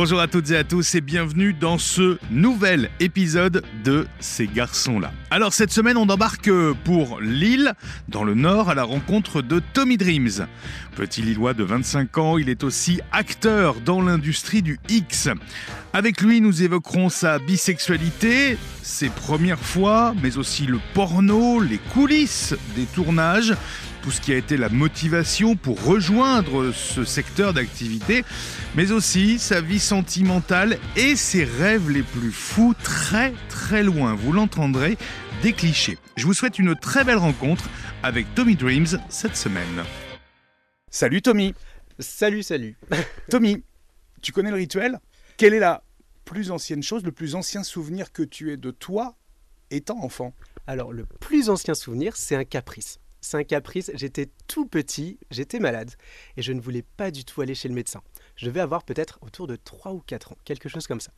Bonjour à toutes et à tous et bienvenue dans ce nouvel épisode de Ces garçons-là. Alors cette semaine on embarque pour Lille, dans le nord, à la rencontre de Tommy Dreams. Petit Lillois de 25 ans, il est aussi acteur dans l'industrie du X. Avec lui nous évoquerons sa bisexualité, ses premières fois, mais aussi le porno, les coulisses des tournages tout ce qui a été la motivation pour rejoindre ce secteur d'activité, mais aussi sa vie sentimentale et ses rêves les plus fous, très très loin, vous l'entendrez, des clichés. Je vous souhaite une très belle rencontre avec Tommy Dreams cette semaine. Salut Tommy Salut, salut Tommy, tu connais le rituel? Quelle est la plus ancienne chose, le plus ancien souvenir que tu aies de toi étant enfant? Alors, le plus ancien souvenir, c'est un caprice. C'est un caprice, j'étais tout petit, j'étais malade et je ne voulais pas du tout aller chez le médecin. Je devais avoir peut-être autour de 3 ou 4 ans, quelque chose comme ça.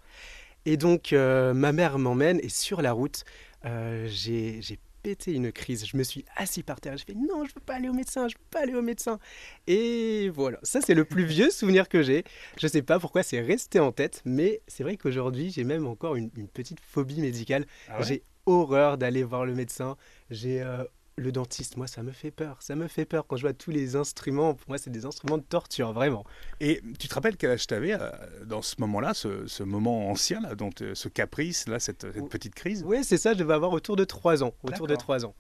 Et donc euh, ma mère m'emmène et sur la route, euh, j'ai pété une crise. Je me suis assis par terre. Je fais non, je veux pas aller au médecin, je veux pas aller au médecin. Et voilà, ça c'est le plus vieux souvenir que j'ai. Je sais pas pourquoi c'est resté en tête, mais c'est vrai qu'aujourd'hui j'ai même encore une, petite phobie médicale. Ah j'ai horreur d'aller voir le médecin. J'ai euh, le dentiste, moi, ça me fait peur. Ça me fait peur quand je vois tous les instruments. Pour moi, c'est des instruments de torture, vraiment. Et tu te rappelles quel âge tu avais euh, dans ce moment-là, ce, moment ancien, là, donc, ce caprice, là, cette, petite crise? Oui, c'est ça. Je devais avoir autour de 3 ans. Autour de 3 ans.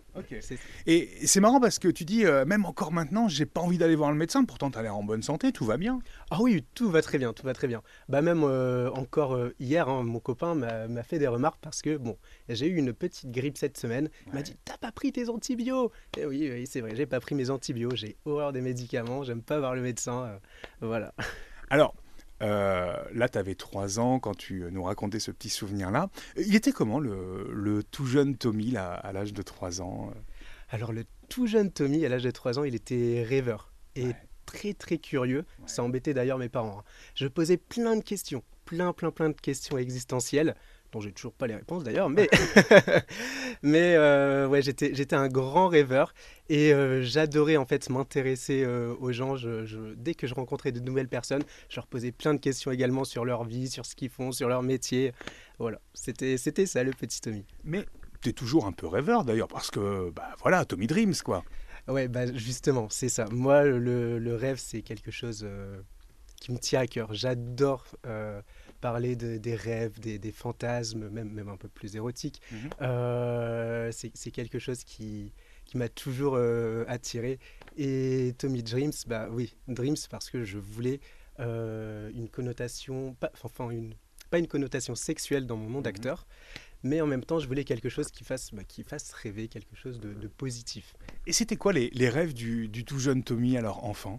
Et c'est marrant parce que tu dis, euh, même encore maintenant, j'ai pas envie d'aller voir le médecin. Pourtant, tu as l'air en bonne santé, tout va bien. Ah oui, tout va très bien, tout va très bien. Bah même euh, encore hier, hein, mon copain m'a fait des remarques parce que bon, j'ai eu une petite grippe cette semaine. Il m'a dit, t'as pas pris tes antibiotiques et eh oui, oui c'est vrai, j'ai pas pris mes antibiotiques, j'ai horreur des médicaments, j'aime pas voir le médecin. Euh, voilà. Alors, euh, là, tu avais 3 ans quand tu nous racontais ce petit souvenir-là. Il était comment le, tout jeune Tommy là, à l'âge de 3 ans Alors, le tout jeune Tommy à l'âge de 3 ans, il était rêveur et très très curieux. Ça embêtait d'ailleurs mes parents. Hein. Je posais plein de questions, plein plein plein de questions existentielles dont j'ai toujours pas les réponses d'ailleurs, mais, mais euh, ouais, j'étais, j'étais un grand rêveur et euh, j'adorais en fait m'intéresser euh, aux gens. Je, dès que je rencontrais de nouvelles personnes, je leur posais plein de questions également sur leur vie, sur ce qu'ils font, sur leur métier. Voilà, c'était, c'était ça le petit Tommy. Mais tu es toujours un peu rêveur d'ailleurs, parce que bah, voilà, Tommy Dreams quoi. Ouais, bah, justement, c'est ça. Moi, le, le rêve, c'est quelque chose qui me tient à cœur. J'adore parler de, des rêves, des, des, fantasmes, même, même un peu plus érotiques. Mhm. Euh, c'est quelque chose qui, qui m'a toujours euh, attiré. Et Tommy Dreams, bah oui, Dreams parce que je voulais euh, une connotation, pas, enfin une, pas une connotation sexuelle dans mon nom mhm. d'acteur, mais en même temps, je voulais quelque chose qui fasse, bah, qui fasse rêver, quelque chose de, de positif. Et c'était quoi les, les rêves du, du, tout jeune Tommy, alors enfant?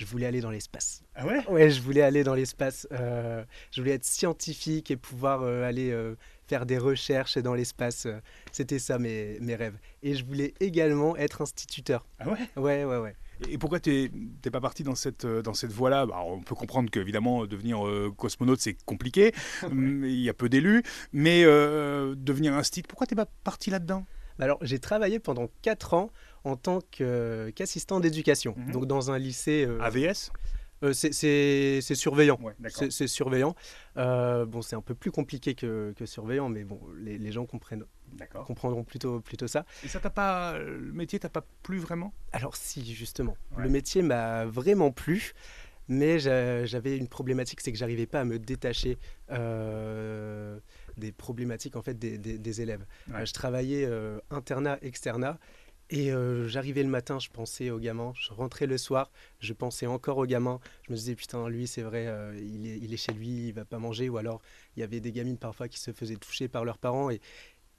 Je voulais aller dans l'espace. Ah ouais? Ouais, je voulais aller dans l'espace. Euh, je voulais être scientifique et pouvoir euh, aller euh, faire des recherches dans l'espace. C'était ça mes, mes rêves. Et je voulais également être instituteur. Ah ouais? Ouais, ouais, ouais. Et pourquoi tu n'es pas parti dans cette, dans cette voie-là? Bah, On peut comprendre qu'évidemment, devenir cosmonaute, c'est compliqué. Il y a peu d'élus. Mais devenir instituteur, pourquoi tu n'es pas parti là-dedans? Bah alors, j'ai travaillé pendant 4 ans en tant qu'assistant d'éducation, mhm. donc dans un lycée. Euh, AVS euh, c'est surveillant. c'est surveillant. Euh, bon, c'est un peu plus compliqué que, que surveillant, mais bon, les, les gens comprennent, comprendront plutôt, plutôt ça. Et ça t'a pas, le métier t'a pas plu vraiment? Alors si, justement, le métier m'a vraiment plu, mais j'avais une problématique, c'est que j'arrivais pas à me détacher des problématiques en fait des, des, élèves. je travaillais internat, externat, et euh, j'arrivais le matin, je pensais aux gamins. Je rentrais le soir, je pensais encore aux gamins. Je me disais, putain, lui, c'est vrai, euh, il, est, il, est, chez lui, il va pas manger. Ou alors, il y avait des gamines parfois qui se faisaient toucher par leurs parents. Et,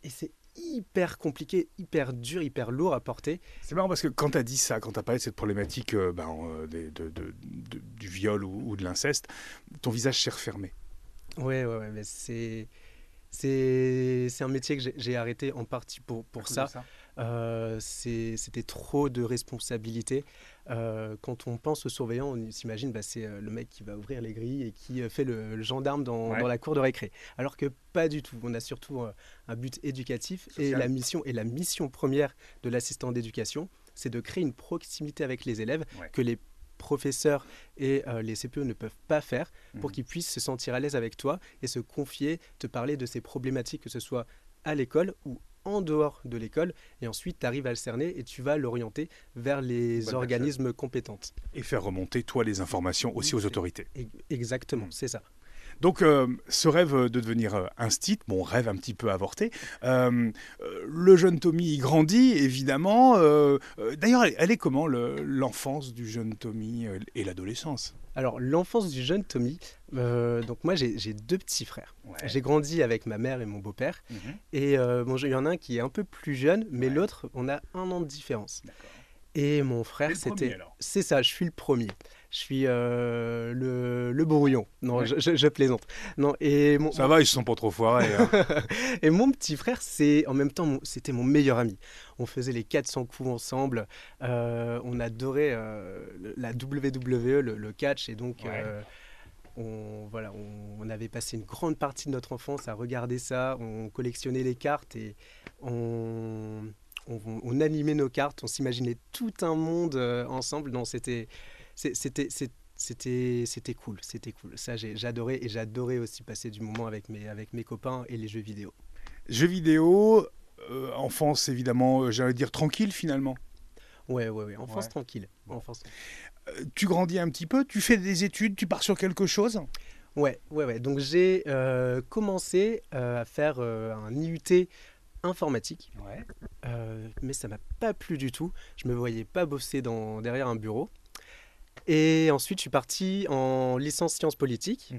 et c'est hyper compliqué, hyper dur, hyper lourd à porter. C'est marrant parce que quand tu as dit ça, quand tu as parlé de cette problématique euh, ben, de, de, du viol ou, de l'inceste, ton visage s'est refermé. Ouais, ouais, ouais. C'est un métier que j'ai arrêté en partie pour, pour ça? Euh, c'était trop de responsabilités. Euh, quand on pense au surveillant, on s'imagine bah, c'est euh, le mec qui va ouvrir les grilles et qui fait le, gendarme dans, la cour de récré. Alors que pas du tout. On a surtout un but éducatif et la mission et la mission première de l'assistant d'éducation, c'est de créer une proximité avec les élèves que les professeurs et euh, les CPE ne peuvent pas faire pour Mhm. qu'ils puissent se sentir à l'aise avec toi et se confier, te parler de ces problématiques, que ce soit à l'école ou en dehors de l'école. Et ensuite, tu arrives à le cerner et tu vas l'orienter vers les Bonne organismes compétentes. Et faire remonter, toi, les informations aussi aux autorités. Exactement, Mhm. c'est ça. Donc, euh, ce rêve de devenir euh, instit, bon, rêve un petit peu avorté. euh, euh, le jeune Tommy, grandit, évidemment. euh, euh, D'ailleurs, elle, elle est comment le- l'enfance du jeune Tommy euh, et l'adolescence? Alors, l'enfance du jeune Tommy, euh, donc moi j'ai deux petits frères. J'ai grandi avec ma mère et mon beau-père. Mhm. Et euh, bon, il y en a un qui est un peu plus jeune, mais Ouais. l'autre, on a un an de différence. Et mon frère, le premier, c'était. alors. C'est ça, je suis le premier. Je suis euh, le, le brouillon. Non, Ouais. je, je- je plaisante. Non, et mon, Ça va, ils se sont pas trop foirés. hein. et mon petit frère, c'est en même temps, mon- c'était mon meilleur ami. On faisait les 400 coups ensemble. Euh, on adorait euh, la WWE, le, le catch, et donc Ouais. euh, on, voilà, on, on avait passé une grande partie de notre enfance à regarder ça. On collectionnait les cartes et on, on, on animait nos cartes. On s'imaginait tout un monde euh, ensemble. Non, c'était, c'était, c'était, c'était cool. C'était cool. Ça, j'adorais et j'adorais aussi passer du moment avec mes, avec mes copains et les jeux vidéo. Jeux vidéo, euh, enfance évidemment, euh, j'allais dire tranquille finalement. Ouais, ouais, ouais. Enfance Ouais. tranquille. Enfance. Euh, tu grandis un petit peu, tu fais des études, tu pars sur quelque chose Ouais, ouais, ouais. Donc j'ai euh, commencé euh, à faire euh, un IUT informatique, Ouais. mais ça m'a pas plu du tout. Je me voyais pas bosser dans, derrière un bureau. Et ensuite, je suis parti en licence sciences politiques.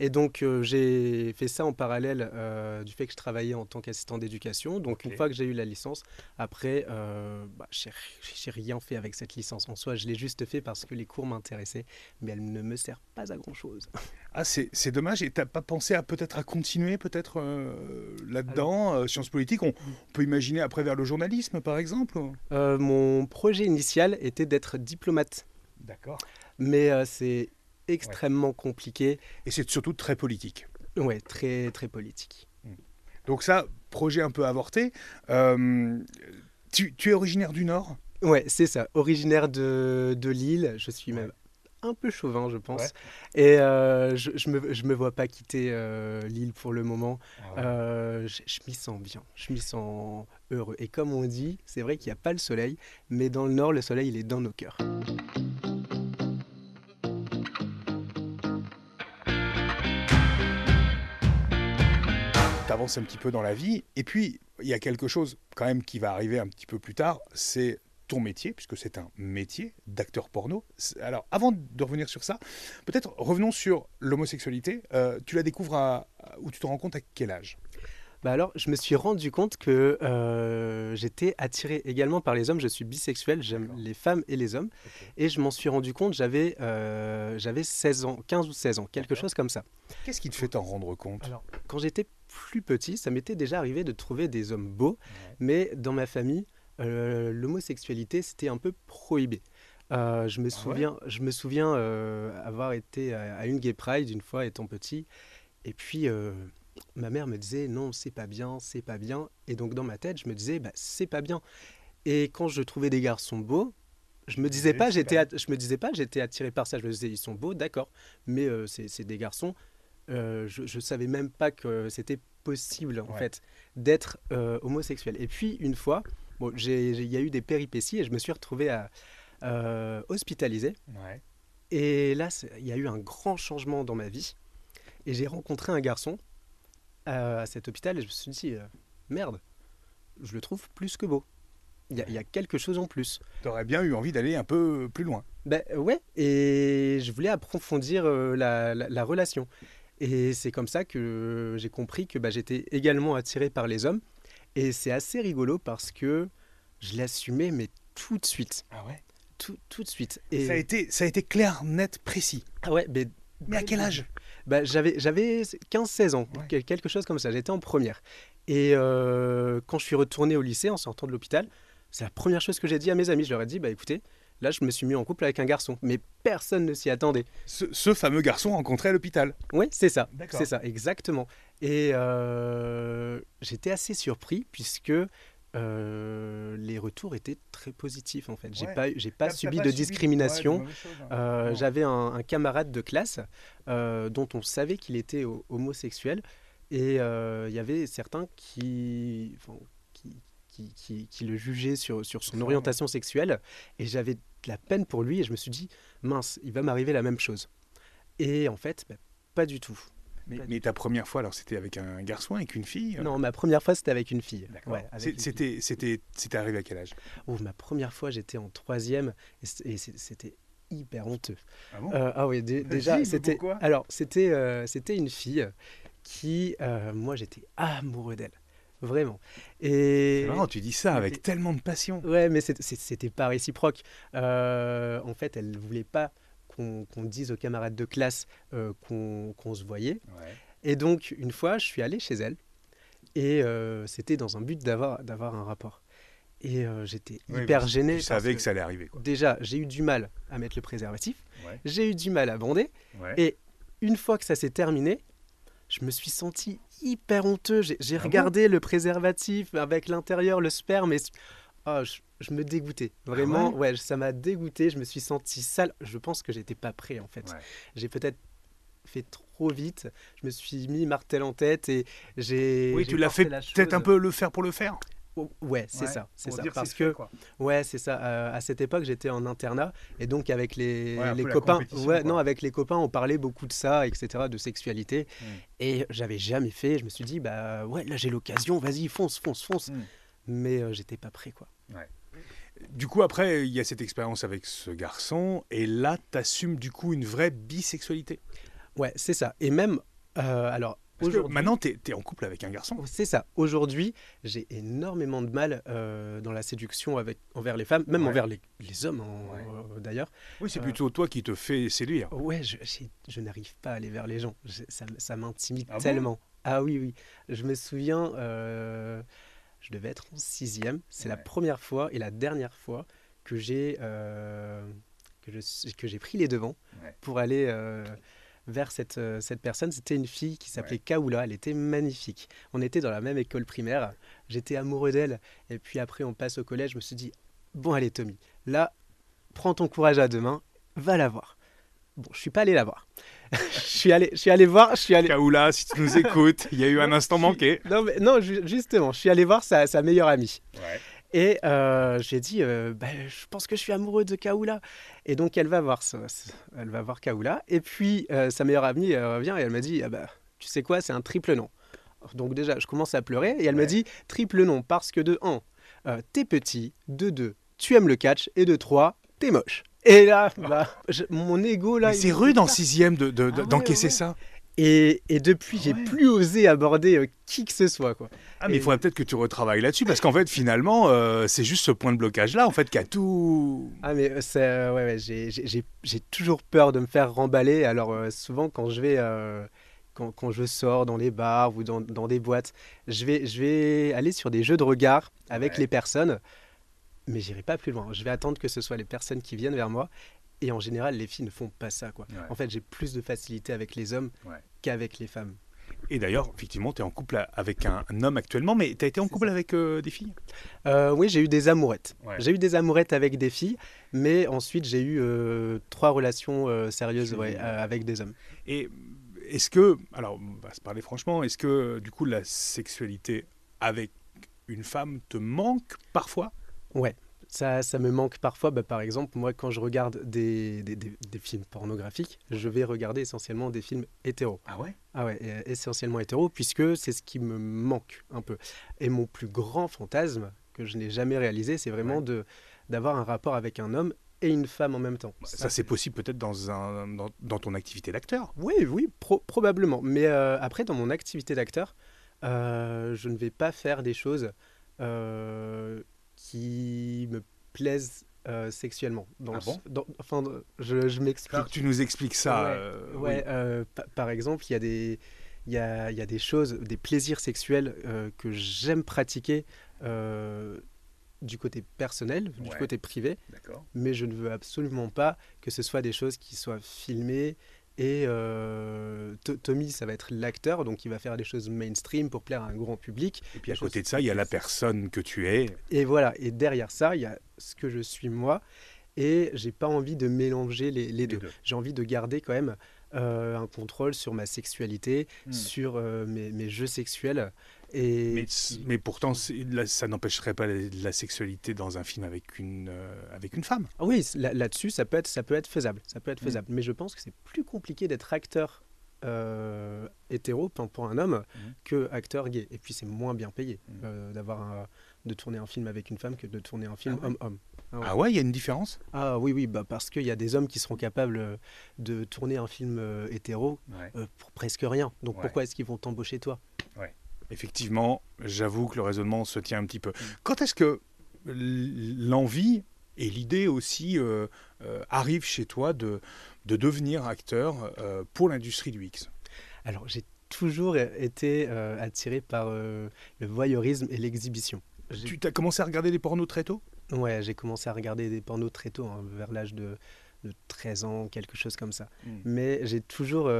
Et donc, euh, j'ai fait ça en parallèle euh, du fait que je travaillais en tant qu'assistant d'éducation. Donc, une fois que j'ai eu la licence, après, euh, bah, j'ai j'ai rien fait avec cette licence en soi. Je l'ai juste fait parce que les cours m'intéressaient, mais elle ne me sert pas à grand-chose. Ah, c'est dommage. Et t'as pas pensé à peut-être à continuer peut-être euh, là-dedans, sciences politiques? On, on peut imaginer après vers le journalisme, par exemple mon projet initial était d'être diplomate, D'accord. mais euh, c'est extrêmement compliqué. Et c'est surtout très politique. Ouais, très, très politique. Donc ça, projet un peu avorté. Euh, tu, tu es originaire du Nord? Ouais, c'est ça. Originaire de, de Lille, je suis même un peu chauvin, je pense. Ouais. Et euh, je, je me, je me vois pas quitter euh, Lille pour le moment. Ah Euh, je je m'y sens bien, je m'y sens heureux. Et comme on dit, c'est vrai qu'il n'y a pas le soleil, mais dans le nord, le soleil, il est dans nos cœurs. Tu avances un petit peu dans la vie. Et puis, il y a quelque chose quand même qui va arriver un petit peu plus tard, c'est ton métier, puisque c'est un métier d'acteur porno. Alors, avant de revenir sur ça, peut-être revenons sur l'homosexualité. Euh, tu la découvres ou tu te rends compte à quel âge? Bah alors, je me suis rendu compte que euh, j'étais attiré également par les hommes. Je suis bisexuel, j'aime les femmes et les hommes. Et je m'en suis rendu compte, j'avais euh, j'avais 16 ans, 15 ou 16 ans, quelque chose comme ça. Qu'est-ce qui te fait t'en rendre compte? Alors, quand j'étais plus petit, ça m'était déjà arrivé de trouver des hommes beaux, mais dans ma famille, euh, l'homosexualité, c'était un peu prohibé. Euh, je me Ah ouais? souviens, je me souviens euh, avoir été à, à une gay pride une fois étant petit, et puis ma mère me disait non, c'est pas bien, c'est pas bien, et donc dans ma tête, je me disais bah, c'est pas bien. Et quand je trouvais des garçons beaux, je me disais pas, j'étais, je me disais pas, j'étais attiré par ça. Je me disais ils sont beaux, d'accord, mais euh, c'est c'est des garçons. Euh, je, je savais même pas que c'était possible en Ouais. fait d'être euh, homosexuel. Et puis une fois, bon, il y a eu des péripéties et je me suis retrouvé à, hospitalisé. Ouais. Et là, il y a eu un grand changement dans ma vie. Et j'ai rencontré un garçon euh, à cet hôpital et je me suis dit, euh, merde, je le trouve plus que beau. Il y, a- il y a quelque chose en plus. T'aurais bien eu envie d'aller un peu plus loin. Ben ouais, et je voulais approfondir euh, la, la- la relation. Et c'est comme ça que j'ai compris que bah, j'étais également attiré par les hommes. Et c'est assez rigolo parce que je l'assumais, mais tout de suite. Ah ouais? Tout, tout de suite. Et... ça, a été, ça a été clair, net, précis. Ah ouais, mais... Mais à quel âge? Bah, J'avais j'avais 15-16 ans, Ouais. quelque chose comme ça. J'étais en première. Et euh, quand je suis retourné au lycée en sortant de l'hôpital, c'est la première chose que j'ai dit à mes amis. Je leur ai dit, bah écoutez, là je me suis mis en couple avec un garçon. Mais personne ne s'y attendait. ce, ce fameux garçon rencontré à l'hôpital. Oui, c'est ça. C'est ça, exactement. Et euh, j'étais assez surpris puisque euh, les retours étaient très positifs en fait. J'ai Ouais. pas, j'ai pas subi pas de subi- discrimination. hein. Euh. J'avais un, un camarade de classe euh, dont on savait qu'il était ho- homosexuel et il y avait certains qui, enfin, qui, qui, qui- qui le jugeaient sur, sur son orientation sexuelle et j'avais de la peine pour lui et je me suis dit mince, il va m'arriver la même chose. Et en fait, bah, pas du tout. Mais, ta première fois, alors c'était avec un garçon, avec une fille euh Non, ma première fois c'était avec une fille. Ouais. C'était, c'était, c'était arrivé à quel âge? Oh, ma première fois j'étais en troisième et c'était hyper honteux. Ah bon? Euh, ah oui, déjà, c'était. Alors, c'était euh, c'était une fille qui, euh, moi, j'étais amoureux d'elle, vraiment. Et C'est marrant, tu dis ça avec tellement de passion. ouais, mais c'était pas réciproque. En fait, elle voulait pas qu'on dise aux camarades de classe euh, qu'on se voyait. Ouais. Et donc, une fois, je suis allé chez elle et euh, c'était dans un but d'avoir un rapport. Et euh, j'étais Oui, hyper gêné. Tu parce savais que que ça allait arriver. Quoi. Déjà, j'ai eu du mal à mettre le préservatif. Ouais. J'ai eu du mal à bander. Ouais. Et une fois que ça s'est terminé, je me suis senti hyper honteux. J'ai Ah bon regardé le préservatif avec l'intérieur, le sperme, et oh, je, je me dégoûtais. Vraiment, ouais ouais, ça m'a dégoûté. Je me suis senti sale. Je pense que j'étais pas prêt en fait. Ouais. J'ai peut-être fait trop vite. Je me suis mis martel en tête et j'ai. Oui, tu l'as fait la peut-être un peu le faire pour le faire? Ouais, c'est Ouais, ça, c'est ça. Parce que quoi. Ouais, c'est ça. Euh, à cette époque, j'étais en internat et donc avec les, Ouais, les copains, ouais, quoi. non, avec les copains, on parlait beaucoup de ça, etc., de sexualité. Mm. Et j'avais jamais fait. Je me suis dit, bah ouais, là j'ai l'occasion, vas-y, fonce, fonce, fonce. Mm. Mais euh, j'étais pas prêt, quoi. Du coup, après, il y a cette expérience avec ce garçon, et là, tu assumes du coup une vraie bisexualité? Ouais, c'est ça. Et même, euh, alors Parce que maintenant, tu es, en couple avec un garçon. c'est ça. Aujourd'hui, j'ai énormément de mal euh, dans la séduction avec envers les femmes, même Ouais. envers les, les hommes en- Ouais. euh, d'ailleurs. Oui, c'est Euh, plutôt toi qui te fais séduire. Ouais, je, je n'arrive pas à aller vers les gens. Je- ça, ça m'intimide Ah bon? tellement. ah oui, oui. Je me souviens, euh, je devais être en sixième. C'est la Ouais. première fois et la dernière fois que j'ai euh, que j'ai pris les devants Ouais. pour aller euh, vers cette, euh, cette personne. C'était une fille qui s'appelait Kaoula. Elle était magnifique. On était dans la même école primaire. J'étais amoureux d'elle. Et puis après, on passe au collège. Je me suis dit, bon, allez, Tommy, là, prends ton courage à deux mains, va la voir. Bon, je suis pas allé la voir. je suis allé, je suis allé voir, je suis allé. Kaoula, si tu nous écoutes, il y a eu un instant manqué. Non, mais, non, ju- justement, je suis allé voir sa, sa meilleure amie. Ouais. Et euh, j'ai dit, euh, bah, je pense que je suis amoureux de Kaoula. Et donc elle va voir, ça- elle va voir Kaoula. Et puis euh, sa meilleure amie revient et elle m'a dit, ah bah, tu sais quoi, c'est un triple non. Donc déjà, je commence à pleurer et elle me Ouais. dit triple non parce que de 1, t'es petit, de 2, tu aimes le catch et de 3, t'es moche. Et là, bah, je- mon ego là. Mais il c'est rude en sixième de- de- de- Ah ouais, d'encaisser ouais. ça. Et, et depuis, j'ai Ouais. plus osé aborder euh, qui que ce soit quoi. Ah, mais il Et- faudrait peut-être que tu retravailles là-dessus, parce qu'en fait, finalement, euh, c'est juste ce point de blocage-là, en fait, qui a tout. Ah mais euh, c'est euh, ouais, ouais, j'ai- j'ai j'ai- j'ai toujours peur de me faire remballer. Alors euh, souvent quand je vais euh, quand, quand je sors dans les bars ou dans, dans des boîtes, je vais je vais aller sur des jeux de regard avec les personnes, mais j'irai pas plus loin. Je vais attendre que ce soit les personnes qui viennent vers moi. Et en général, les filles ne font pas ça quoi. Ouais. En fait, j'ai plus de facilité avec les hommes Ouais. qu'avec les femmes. Et d'ailleurs, effectivement, tu es en couple avec un, homme actuellement, mais tu as été en couple avec euh, des filles? Euh, oui, j'ai eu des amourettes. Ouais. J'ai eu des amourettes avec des filles, mais ensuite j'ai eu euh, trois relations sérieuses ouais, avec des hommes. Et est-ce que, alors, on va se parler franchement, est-ce que, du coup, la sexualité avec une femme te manque parfois? Ouais, ça, ça me manque parfois. Bah, par exemple, moi, quand je regarde des, des, des- des films pornographiques, je vais regarder essentiellement des films hétéros. Ah ouais? Ah ouais, essentiellement hétéros, puisque c'est ce qui me manque un peu. Et mon plus grand fantasme, que je n'ai jamais réalisé, c'est vraiment Ouais. de d'avoir un rapport avec un homme et une femme en même temps. Ça, c'est possible peut-être dans, un, dans, dans ton activité d'acteur. Oui, oui, pro- probablement. Mais euh, après, dans mon activité d'acteur, euh, je ne vais pas faire des choses euh, qui me plaisent euh, sexuellement. Dans Ah le- bon dans- Enfin, je, je m'explique. Tu nous expliques ça. Ouais, euh, Ouais, oui. euh, pa- par exemple, il y a des. Il y a, y a des choses, des plaisirs sexuels euh, que j'aime pratiquer euh, du côté personnel, du côté privé, D'accord. mais je ne veux absolument pas que ce soit des choses qui soient filmées Et euh, To- Tommy, ça va être l'acteur, donc il va faire des choses mainstream pour plaire à un grand public. Et puis à côté de ça, il y a la personne que tu es. Et voilà, et derrière ça, il y a ce que je suis moi. Et j'ai pas envie de mélanger les, les deux. deux. J'ai envie de garder quand même euh, un contrôle sur ma sexualité, Hmm. sur euh, mes, mes jeux sexuels. Et Mais, pourtant, ça n'empêcherait pas la, la sexualité dans un film avec une, euh, avec une femme. Ah oui, là- là-dessus, ça peut être, ça peut être faisable. Ça peut être Mm. faisable. Mais je pense que c'est plus compliqué d'être acteur euh, hétéro pour un homme Mm. que acteur gay. Et puis c'est moins bien payé Mm. euh, d'avoir de tourner un film avec une femme que de tourner un film Ah ouais homme-homme. Ah ouais. Ah ouais, il y a une différence? Ah oui, oui, bah parce qu'il y a des hommes qui seront capables euh, de tourner un film euh, hétéro euh, pour presque rien. Donc Ouais. pourquoi est-ce qu'ils vont t'embaucher toi? Effectivement, j'avoue que le raisonnement se tient un petit peu. Quand est-ce que l'envie et l'idée aussi euh, euh, arrivent chez toi de, de devenir acteur euh, pour l'industrie du X? Alors j'ai toujours été euh, attiré par euh, le voyeurisme et l'exhibition. Tu as commencé à regarder des pornos très tôt? Ouais, j'ai commencé à regarder des pornos très tôt, hein, vers l'âge de, de 13 ans, quelque chose comme ça. Mm. Mais j'ai toujours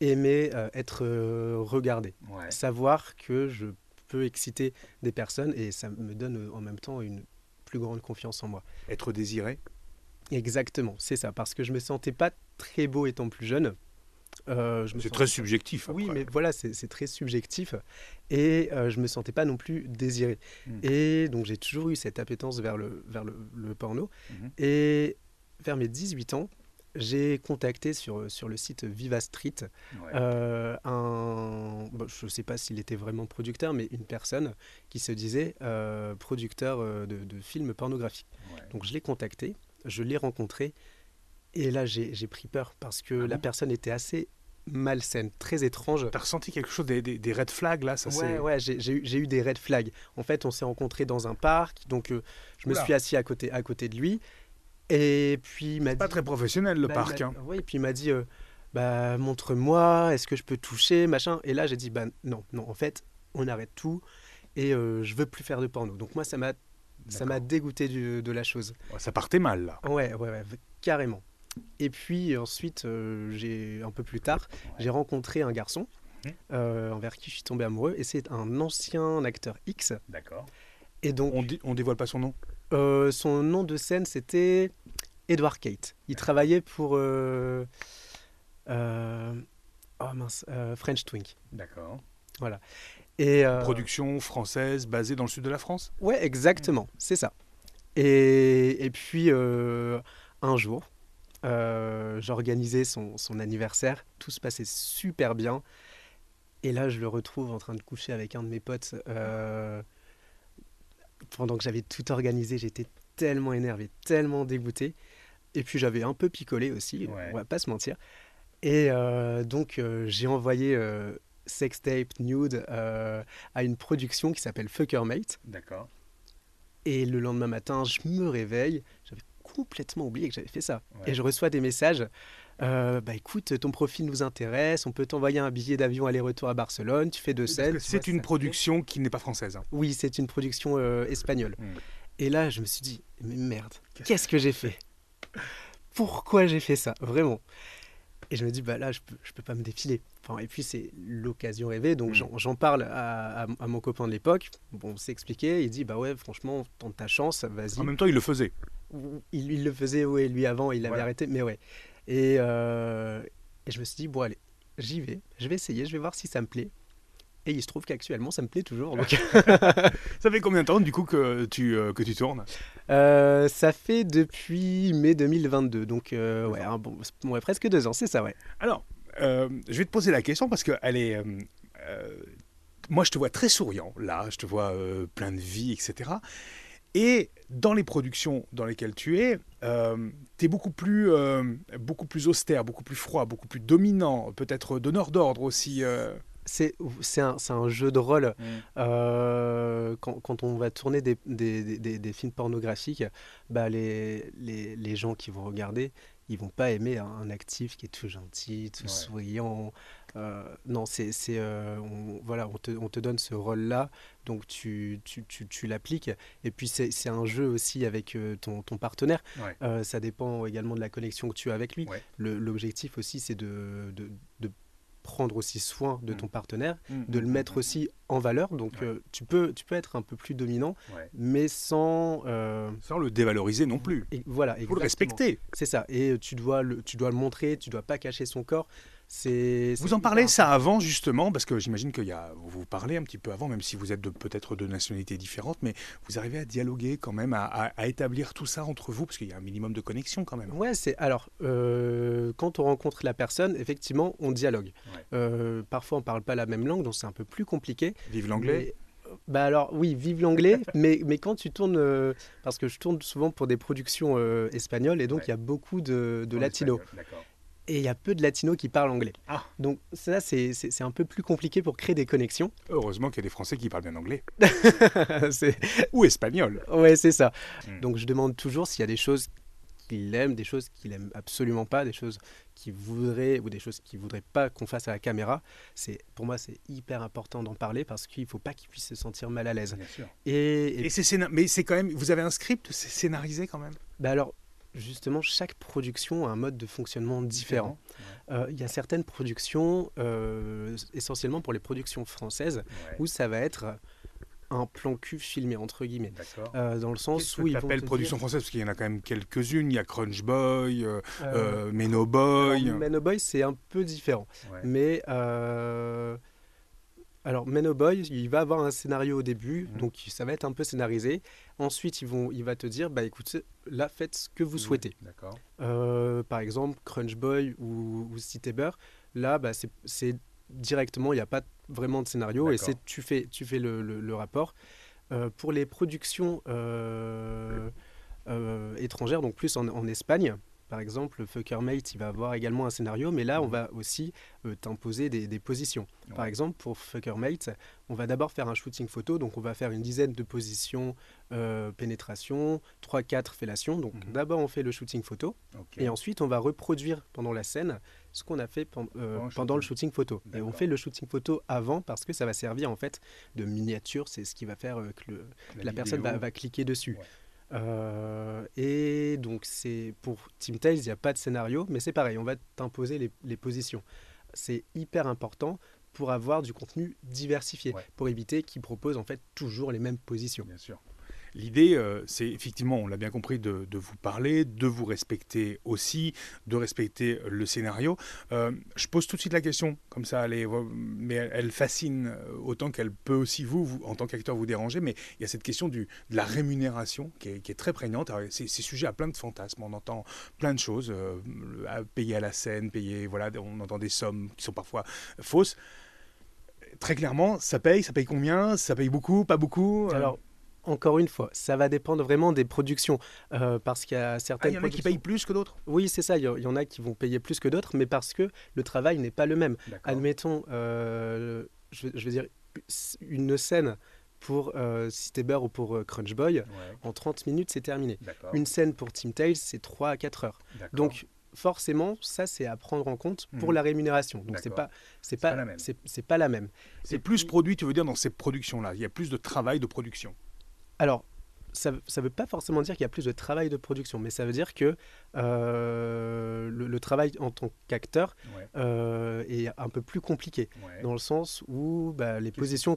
aimé euh, être euh, regardé, Ouais. savoir que je peux exciter des personnes et ça me donne euh, en même temps une plus grande confiance en moi. Être désiré Exactement, c'est ça, parce que je me sentais pas très beau étant plus jeune. Euh, je C'est très pas- subjectif. Oui, mais voilà, c'est c'est très subjectif. Et euh, je me sentais pas non plus désiré. Mm. Et donc j'ai toujours eu cette appétence vers le, vers le, le porno. Mhm. Et vers mes 18 ans, j'ai contacté sur, sur le site Viva Street Ouais. euh, un. bon, je ne sais pas s'il était vraiment producteur, mais une personne qui se disait euh, producteur euh, de, de films pornographiques. Ouais. Donc je l'ai contacté, je l'ai rencontré, et là j'ai j'ai pris peur parce que Ah la bon personne était assez malsaine, très étrange. T'as ressenti quelque chose des, des, des red flags là ça Ouais, c'est- ouais, j'ai eu, j'ai eu des red flags. En fait, on s'est rencontrés dans un parc, donc euh, je me suis assis à côté, à côté de lui, et puis il m'a dit. Pas très professionnel le bah, parc. hein. et puis il m'a dit, euh, bah montre-moi, est-ce que je peux toucher, machin. Et là, j'ai dit, bah non, non, en fait, on arrête tout, et euh, je veux plus faire de porno. Donc moi, ça m'a, ça m'a D'accord. dégoûté du- de la chose. Ça partait mal là. Ouais, ouais, ouais, carrément. Et puis ensuite, euh, j'ai un peu plus tard, j'ai rencontré un garçon euh, envers qui je suis tombé amoureux, et c'est un ancien acteur X. D'accord. Et donc, On, dé- on dévoile pas son nom? Euh, son nom de scène, c'était Edward Kate. Il travaillait pour euh, euh, oh mince, euh, French Twink. D'accord. Et euh, Production française basée dans le sud de la France? Ouais, exactement, c'est ça. Et, et puis, euh, un jour, euh, j'organisais son, son anniversaire, tout se passait super bien. Et là, je le retrouve en train de coucher avec un de mes potes. Pendant que j'avais tout organisé, j'étais tellement énervé, tellement dégoûté. Et puis, j'avais un peu picolé aussi, Ouais. on va pas se mentir. Et euh, donc, euh, j'ai envoyé euh, Sextape Nude à une production qui s'appelle Fucker Mate. D'accord. Et le lendemain matin, je me réveille, j'avais complètement oublié que j'avais fait ça. Ouais. Et je reçois des messages. Euh, bah écoute, ton profil nous intéresse, on peut t'envoyer un billet d'avion aller-retour à Barcelone, tu fais deux Parce scènes. c'est une production qui n'est pas française. hein. Oui, c'est une production euh, espagnole. Mm. Et là, je me suis dit, mais merde, Qu'est-ce que j'ai fait? Pourquoi j'ai fait ça? Vraiment Et je me dis, bah là, je peux, je peux pas me défiler. Enfin, et puis, c'est l'occasion rêvée, donc Mm. j'en- parle à, à- à mon copain de l'époque. Bon, on s'est expliqué, il dit, bah ouais, franchement, tente ta chance, vas-y. En même temps, il le faisait. Il, il le faisait, ouais, lui avant, il avait Voilà. arrêté, mais ouais. Et, euh, et je me suis dit, bon, allez, j'y vais, je vais essayer, je vais voir si ça me plaît. Et il se trouve qu'actuellement, ça me plaît toujours. donc. Ça fait combien de temps du coup que tu, euh, que tu tournes? Euh, ça fait depuis mai 2022, donc euh, ouais, un bon, ouais, presque deux ans, c'est ça, ouais. Alors, je vais te poser la question parce que elle est. moi, je te vois très souriant là, je te vois euh, plein de vie, etc. Et dans les productions dans lesquelles tu es, tu es beaucoup plus, euh, beaucoup plus austère, beaucoup plus froid, beaucoup plus dominant, peut-être donneur d'ordre aussi. euh. C'est c'est un, c'est un jeu de rôle. Euh, quand, quand on va tourner des, des- des- des- des films pornographiques, bah les, les, les gens qui vont regarder, ils vont pas aimer un, un actif qui est tout gentil, tout Ouais. souriant. Euh, non, c'est c'est, euh, on, voilà, on te, on te donne ce rôle-là donc tu, tu, tu, tu l'appliques. Et puis c'est c'est un jeu aussi avec euh, ton, ton partenaire. Ouais. Euh, ça dépend également de la connexion que tu as avec lui. Ouais. L'objectif aussi, c'est de, de, de prendre aussi soin de Mm. ton partenaire, Mm, de le mm, mettre mm, aussi en valeur. Donc Ouais. euh, tu, peux, tu peux être un peu plus dominant, Ouais. mais sans... euh, Sans le dévaloriser non plus. et voilà, Il faut le respecter. C'est ça. Et tu dois, le, tu dois le montrer, tu dois pas cacher son corps. C'est. Vous en parlez ça avant justement parce que j'imagine qu'il y a vous vous parlez un petit peu avant même si vous êtes de- peut-être de nationalités différentes mais vous arrivez à dialoguer quand même à, à- à établir tout ça entre vous parce qu'il y a un minimum de connexion quand même. Ouais, c'est alors euh, quand on rencontre la personne, effectivement, on dialogue. Ouais. Euh, parfois, on parle pas la même langue, donc c'est un peu plus compliqué. Vive l'anglais. Mais, euh, Bah alors oui, vive l'anglais, mais, mais quand tu tournes, euh, parce que je tourne souvent pour des productions euh, espagnoles et donc Ouais. il y a beaucoup de, de latinos. Et il y a peu de latinos qui parlent anglais. Ah. Donc ça c'est un peu plus compliqué pour créer des connexions. Heureusement qu'il y a des Français qui parlent bien anglais ou espagnol. Ouais, c'est ça. Mm. Donc je demande toujours s'il y a des choses qu'il aime, des choses qu'il aime absolument pas, des choses qu'il voudrait ou des choses qu'il voudrait pas qu'on fasse à la caméra. C'est pour moi c'est hyper important d'en parler parce qu'il faut pas qu'il puisse se sentir mal à l'aise. Et, et Et c'est mais c'est quand même vous avez un script c'est scénarisé quand même? bah alors justement chaque production a un mode de fonctionnement différent. Euh, Il y a certaines productions, euh, essentiellement pour les productions françaises, Ouais. où ça va être un plan cul filmé entre guillemets. Euh, dans le sens où ils te production dire, française? Parce qu'il y en a quand même quelques-unes. Il y a Crunch Boy, euh, Meno Boy. alors, Men O Boy c'est un peu différent. Ouais. Mais euh, alors, Men O Boy, il va avoir un scénario au début, Mhm. donc ça va être un peu scénarisé. Ensuite, ils vont, il va te dire, bah écoute, là, faites ce que vous souhaitez. D'accord. Euh, par exemple, Crunch Boy ou, ou Cité Beurre, là, bah, c'est- directement, il n'y a pas vraiment de scénario et c'est tu fais, tu fais le, le- le rapport. Euh, pour les productions euh, étrangères, donc plus en, en Espagne, par exemple, Fucker Mate, il va avoir également un scénario, mais là, on Mhm. va aussi euh, t'imposer des, des positions. Par exemple, pour Fucker Mate, on va d'abord faire un shooting photo, donc on va faire une dizaine de positions euh, pénétration, 3-4 fellations. Donc Mhm. d'abord, on fait le shooting photo. Et ensuite, on va reproduire pendant la scène ce qu'on a fait pen- euh, Pendant le shooting. photo. Et on fait le shooting photo avant parce que ça va servir en fait de miniature. C'est ce qui va faire que, le- la personne va, cliquer dessus. Ouais. Euh, et donc, c'est pour Team Tails, il n'y a pas de scénario, mais c'est pareil, on va t'imposer les, les positions. C'est hyper important pour avoir du contenu diversifié, Ouais. pour éviter qu'ils proposent en fait toujours les mêmes positions. Bien sûr. L'idée, euh, c'est effectivement, on l'a bien compris, de, vous parler, de vous respecter aussi, de respecter le scénario. Euh, je pose tout de suite la question, comme ça, est- mais elle, fascine euh, autant qu'elle peut aussi vous, en tant qu'acteur, vous déranger. Mais il y a cette question de la rémunération qui est, très prégnante. C'est sujet à plein de fantasmes. On entend plein de choses, euh, payer à la scène, payer, voilà, on entend des sommes qui sont parfois fausses. Très clairement, ça paye, ça paye combien? Ça paye beaucoup, pas beaucoup? Encore une fois, ça va dépendre vraiment des productions, euh, parce qu'il y a Ah, certaines il y en a qui payent plus que d'autres? Oui, c'est ça. Il y, en- a qui vont payer plus que d'autres, mais parce que le travail n'est pas le même. Admettons, euh, je, veux dire, une scène pour euh, Cité Beurre ou pour euh, Crunch Boy, Ouais, en 30 minutes, c'est terminé. Une scène pour Team Tails, c'est 3 à 4 heures. Donc, forcément, ça, c'est à prendre en compte pour Mhm. la rémunération. Donc, c'est pas, c'est pas pas, la même. c'est plus produit, tu veux dire, dans ces productions-là. Il y a plus de travail de production. Alors, ça ne veut pas forcément dire qu'il y a plus de travail de production, mais ça veut dire que euh, le, le travail en tant qu'acteur Ouais, euh, est un peu plus compliqué, ouais. dans le sens où bah, les, positions,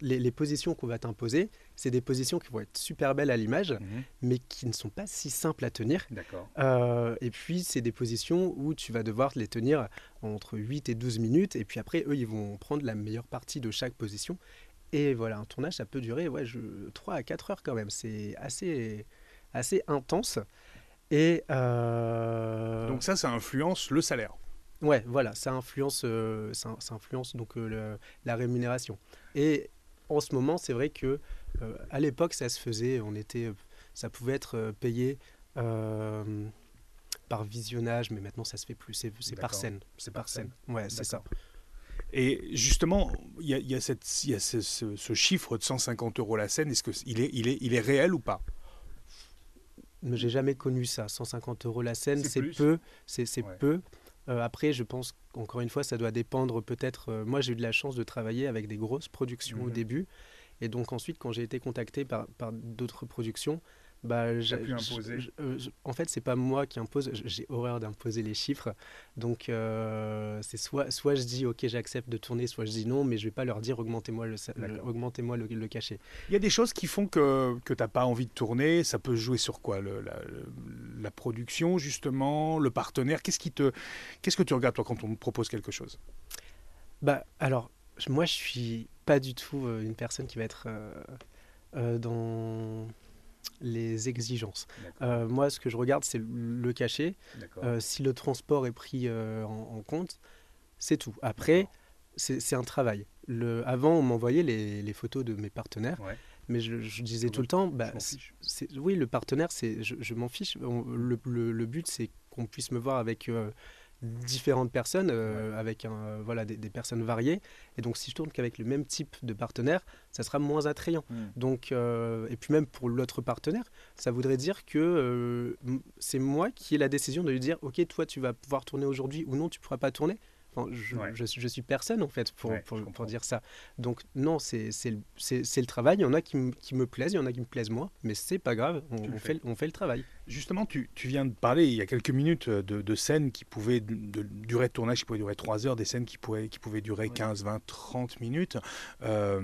les, les positions qu'on va t'imposer, c'est des positions qui vont être super belles à l'image, Mhm. mais qui ne sont pas si simples à tenir. D'accord. Euh, et puis, c'est des positions où tu vas devoir les tenir entre 8 et 12 minutes. Et puis après, eux, ils vont prendre la meilleure partie de chaque position. Et voilà, un tournage, ça peut durer ouais, je, 3 à 4 heures quand même. C'est assez, assez intense. Et euh, Donc ça, ça influence le salaire. ouais, voilà, ça influence, euh, ça, ça influence donc euh, le- la rémunération. Et en ce moment, c'est vrai que à l'époque, ça se faisait. On était, ça pouvait être payé. par visionnage, mais maintenant ça se fait plus, c'est par scène, c'est par scène. Ouais, c'est ça. Et justement, il y a, il y a cette- il y a ce, ce- ce chiffre de 150 euros la scène. Est-ce qu'il est, il est, il est réel ou pas? J'ai jamais connu ça. 150 euros la scène, C'est peu, c'est Ouais. peu. Euh, après, je pense qu'encore une fois, ça doit dépendre peut-être. euh, moi, j'ai eu de la chance de travailler avec des grosses productions au début, Et donc ensuite, quand j'ai été contacté par, par d'autres productions, bah, j'ai- pu imposer. je- euh, je- en fait, c'est pas moi qui impose. J'ai horreur d'imposer les chiffres. Donc, euh, c'est soit, soit je dis OK, j'accepte de tourner, soit je dis non, mais je vais pas leur dire augmentez-moi le, sa- le- D'accord. augmentez-moi le, le cachet. Il y a des choses qui font que, que tu n'as pas envie de tourner. Ça peut jouer sur quoi le- la, production, justement, le partenaire? Qu'est-ce qui te, qu'est-ce que tu regardes, toi, quand on te propose quelque chose? Bah, alors, moi, je suis pas du tout euh, une personne qui va être euh, euh, dans les exigences. Euh, moi, ce que je regarde, c'est le cachet. Euh, si le transport est pris euh, en, en compte, c'est tout. Après, c'est un travail. Le, avant, on m'envoyait les, les photos de mes partenaires, Ouais. mais je, je disais tout le temps, bah, oui, le partenaire, je, je m'en fiche. On- le, le- le but, c'est qu'on puisse me voir avec différentes personnes, euh, avec un, euh, voilà, des, des personnes variées. Et donc, si je tourne qu'avec le même type de partenaire, ça sera moins attrayant. Hmm. Donc, euh, et puis même pour l'autre partenaire, ça voudrait dire que euh, c'est moi qui ai la décision de lui dire, ok, toi, tu vas pouvoir tourner aujourd'hui ou non, tu pourras pas tourner. Enfin, je, Ouais. je suis- je suis personne en fait pour, Ouais, pour, dire ça. Donc non, c'est le, le travail. Il y en a qui, me- qui me plaisent, il y en a qui me plaisent moins, mais c'est pas grave. On, fait, on fait le travail. Justement, tu, tu viens de parler il y a quelques minutes euh, de, de scènes qui pouvaient, de, de durée de tournage qui pouvaient durer 3 heures, des scènes qui pouvaient, qui pouvaient durer Ouais. 15, 20, 30 minutes. Euh,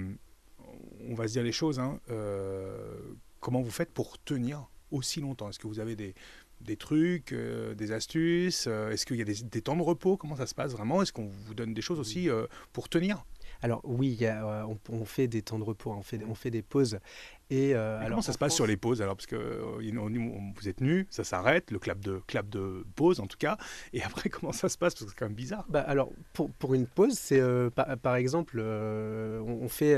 on va se dire les choses. hein. Euh, comment vous faites pour tenir aussi longtemps? Est-ce que vous avez des, des trucs, euh, des astuces Euh, Est-ce qu'il y a des, temps de repos? Comment ça se passe vraiment? Est-ce qu'on vous donne des choses aussi euh, pour tenir? Alors oui, il y a, euh, on, on fait des temps de repos, on fait, on fait des pauses. Et, euh, alors, comment ça se passe France- sur les pauses alors? Parce que euh, on- on- vous êtes nus, ça s'arrête, le clap de, clap de pause en tout cas. Et après, comment ça se passe? Parce que c'est quand même bizarre. Bah, alors, pour, pour une pause, c'est euh, par, par exemple, on, fait,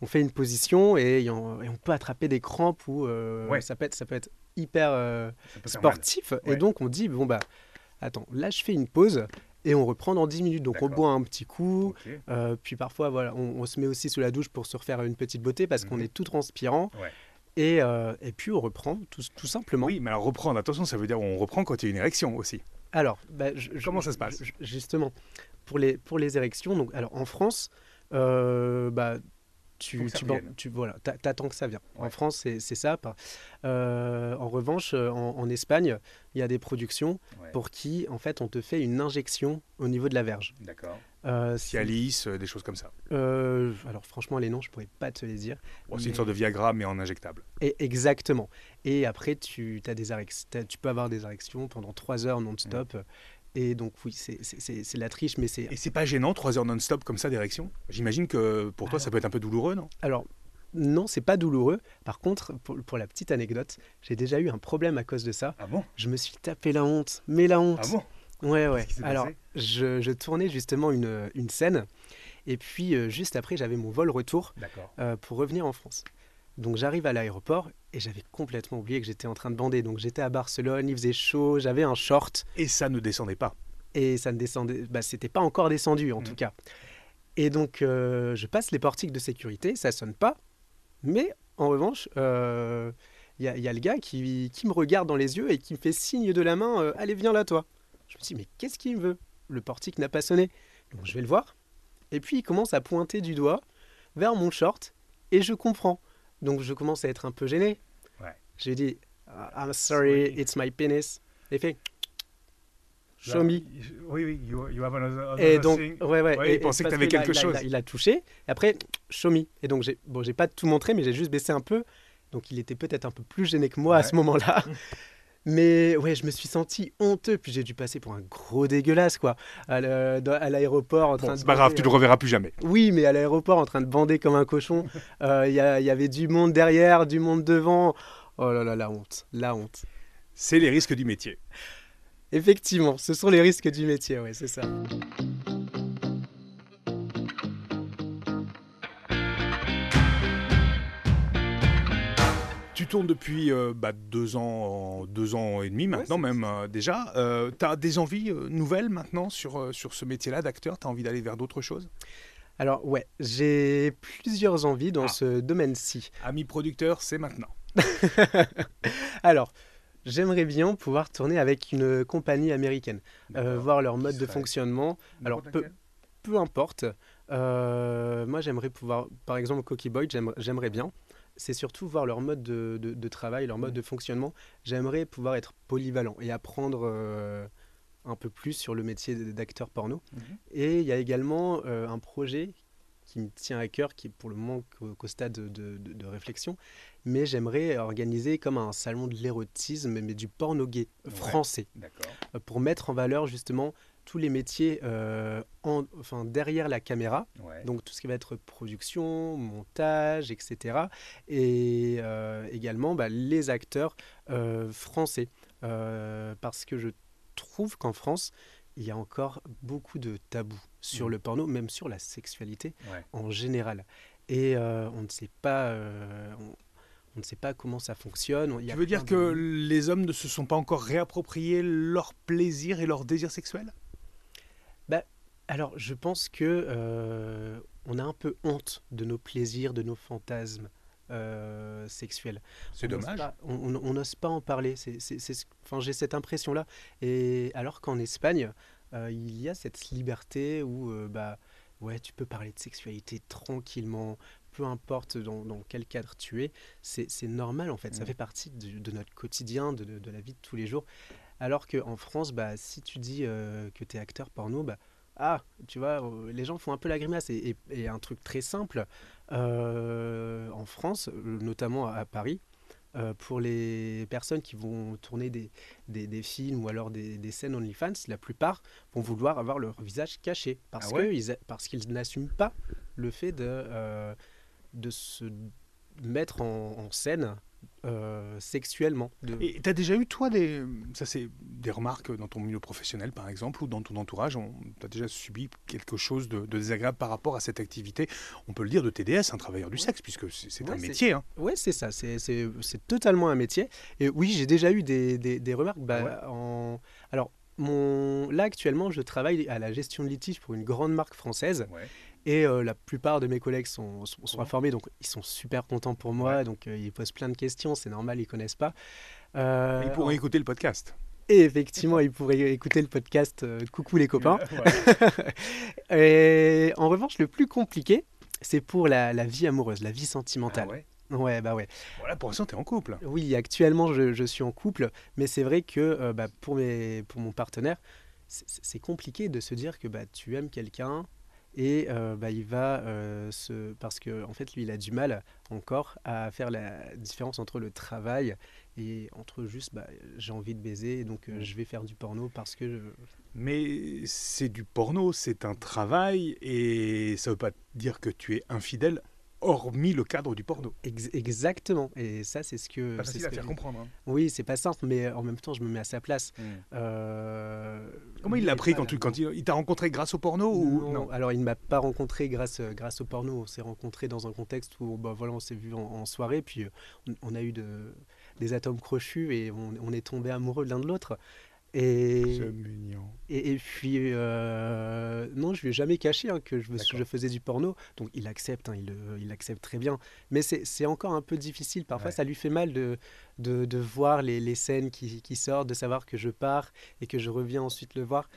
on fait une position et, on peut attraper des crampes ou Ouais. ça, peut être, ça peut être hyper peut sportif. Ouais. Et donc, on dit, bon, bah, attends, là, je fais une pause et on reprend dans 10 minutes. Donc, on boit un petit coup. Euh, puis parfois, voilà, on, on se met aussi sous la douche pour se refaire une petite beauté parce qu'on Mhm. est tout transpirant. Ouais. Et, euh, et puis, on reprend tout, tout simplement. Oui, mais alors reprendre, attention, ça veut dire on reprend quand il y a une érection aussi. Alors, bah, je- je- Comment ça se passe? je- Justement, pour les, pour les érections, donc, alors en France, euh, bah, tu, tu, voilà, t'attends que ça vienne. Ouais. En France, c'est ça. Euh, en revanche, euh, en, en Espagne, il y a des productions pour qui, en fait, on te fait une injection au niveau de la verge. D'accord. Euh, Cialis, euh, des choses comme ça. euh, alors franchement, les noms, je pourrais pas te les dire. Bon, c'est une sorte de Viagra, mais en injectable. Et exactement. Et après, tu, as des t'as- tu peux avoir des érections pendant trois heures non-stop. Et donc, oui, c'est- la triche, mais c'est. Et c'est pas gênant, 3 heures non-stop comme ça d'érection? J'imagine que pour toi, ça peut être un peu douloureux, non? Alors, non, c'est pas douloureux. Par contre, pour, pour la petite anecdote, j'ai déjà eu un problème à cause de ça. Ah bon? Je me suis tapé la honte. Mais la honte. Ah bon? Ouais, ouais. Alors, je, je tournais justement une, une scène. Et puis, euh, juste après, j'avais mon vol retour euh, pour revenir en France. Donc, j'arrive à l'aéroport et j'avais complètement oublié que j'étais en train de bander. Donc, j'étais à Barcelone, il faisait chaud, j'avais un short. Et ça ne descendait pas. et ça ne descendait, bah, c'était pas encore descendu en Mhm. tout cas. Et donc euh, je passe les portiques de sécurité, ça sonne pas, mais en revanche, euh, il y, a- il y a le gars qui, qui me regarde dans les yeux et qui me fait signe de la main, euh, allez viens là toi. Je me dis mais qu'est-ce qu'il me veut? Le portique n'a pas sonné, donc je vais le voir. Et puis il commence à pointer du doigt vers mon short et je comprends. Donc je commence à être un peu gêné. Ouais. Je lui dis Ah, I'm sorry, it's my penis. Et il fait Show me. Oui, oui, you, you have another, Et donc, ouais, ouais. Ouais, et- il pensait que parce t'avais qu'il a- quelque il a- chose. Il a, il a touché. Et après, show me. Et donc, j'ai bon, j'ai pas tout montré, mais j'ai juste baissé un peu. Donc, il était peut-être un peu plus gêné que moi à Ouais. ce moment-là. Mais ouais, je me suis senti honteux. Puis j'ai dû passer pour un gros dégueulasse, quoi. À l'aéroport en train Bon, de. c'est pas grave, tu ne le reverras plus jamais. euh, Oui, mais à l'aéroport en train de bander comme un cochon. Euh, Il y, a- il y avait du monde derrière, du monde devant. Oh là là, la honte. La honte. C'est les risques du métier. Effectivement, ce sont les risques du métier, ouais, c'est ça. Tu tournes depuis euh, bah, deux, ans, deux ans et demi maintenant même euh, déjà. tu as des envies euh, nouvelles maintenant sur, euh, sur ce métier-là d'acteur? Tu as envie d'aller vers d'autres choses? Alors ouais, j'ai plusieurs envies dans Ah. ce domaine-ci. Ami producteur, c'est maintenant. Alors, j'aimerais bien pouvoir tourner avec une compagnie américaine, euh, voir leur mode de fonctionnement, alors, peu- peu importe. Euh, moi, j'aimerais pouvoir, par exemple, Cocky Boy, j'aimerais bien. C'est surtout voir leur mode de, de, travail, leur mode mmh. de fonctionnement. J'aimerais pouvoir être polyvalent et apprendre euh, un peu plus sur le métier d'acteur porno. Mmh. Et il y a également euh, un projet qui me tient à cœur, qui est pour le moment qu'au stade de, de, réflexion, mais j'aimerais organiser comme un salon de l'érotisme, mais du porno gay français, pour mettre en valeur justement tous les métiers euh, en, enfin, derrière la caméra, donc tout ce qui va être production, montage, etc. Et euh, également bah, les acteurs euh, français. parce que je trouve qu'en France, il y a encore beaucoup de tabous sur mmh. le porno, même sur la sexualité en général. Et on ne sait pas... On, ne sait pas comment ça fonctionne. tu veux dire que les hommes ne se sont pas encore réappropriés leur plaisir et leur désir sexuel? Alors, je pense que euh, on a un peu honte de nos plaisirs, de nos fantasmes euh, sexuels. C'est dommage. on n'ose pas en parler. C'est, enfin, j'ai cette impression-là. Et alors qu'en Espagne, euh, il y a cette liberté où, bah, ouais, tu peux parler de sexualité tranquillement, peu importe dans, quel cadre tu es. C'est, normal en fait. Ça mmh. fait partie de, notre quotidien, de, de, la vie de tous les jours. Alors qu'en France, bah, si tu dis euh, que tu es acteur porno, bah, ah, tu vois, euh, les gens font un peu la grimace. Et, un truc très simple, euh, en France, notamment à Paris, pour les personnes qui vont tourner des, des, films ou alors des, des scènes OnlyFans, la plupart vont vouloir avoir leur visage caché parce ah parce qu'ils n'assument pas le fait de, de se mettre en scène euh, sexuellement. Et tu as déjà eu, toi, des, ça c'est des remarques dans ton milieu professionnel, par exemple, ou dans ton entourage Tu as déjà subi quelque chose de, désagréable par rapport à cette activité? On peut le dire de TDS, un travailleur du sexe, puisque c'est un métier. Hein. Oui, c'est ça, c'est totalement un métier. Et oui, j'ai déjà eu des, des, remarques. Bah, en... Alors, mon... là, actuellement, je travaille à la gestion de litige pour une grande marque française. Et euh, la plupart de mes collègues sont, sont, informés, donc ils sont super contents pour moi. Donc euh, ils posent plein de questions, c'est normal, ils connaissent pas. Euh, ils pourraient écouter le podcast. Et effectivement, ils pourraient écouter le podcast Coucou les copains. et en revanche, le plus compliqué, c'est pour la, la, vie amoureuse, la vie sentimentale. Ah ouais? Bah ouais. Voilà, pour l'instant, tu es en couple. Oui, actuellement, je, je suis en couple, mais c'est vrai que bah, pour, mes, pour mon partenaire, c'est compliqué de se dire que bah, tu aimes quelqu'un, et euh, bah, il va euh, se. Parce qu'en en fait, lui, il a du mal encore à faire la différence entre le travail et entre juste bah, j'ai envie de baiser, donc euh, je vais faire du porno parce que. Mais c'est du porno, c'est un travail et ça ne veut pas dire que tu es infidèle hormis le cadre du porno. exactement. Et ça, c'est ce que. Pas facile à faire comprendre. Hein. Oui, c'est pas simple, mais en même temps, je me mets à sa place. Hmm. Euh, Comment il l'a pris quand, tu, quand il, t'a rencontré grâce au porno ou non, Alors, il ne m'a pas rencontré grâce, grâce au porno. On s'est rencontré dans un contexte où bah, voilà, on s'est vu en, soirée, puis euh, on, a eu de, des atomes crochus et on, on est tombé amoureux l'un de l'autre. Et, et, et, puis, euh, non, je lui ai jamais caché hein, que je, je, faisais du porno. Donc, il accepte, hein, il, il, accepte très bien. Mais c'est encore un peu difficile. Parfois, ça lui fait mal de, de, de voir les, les scènes qui, qui, sortent, de savoir que je pars et que je reviens ensuite le voir.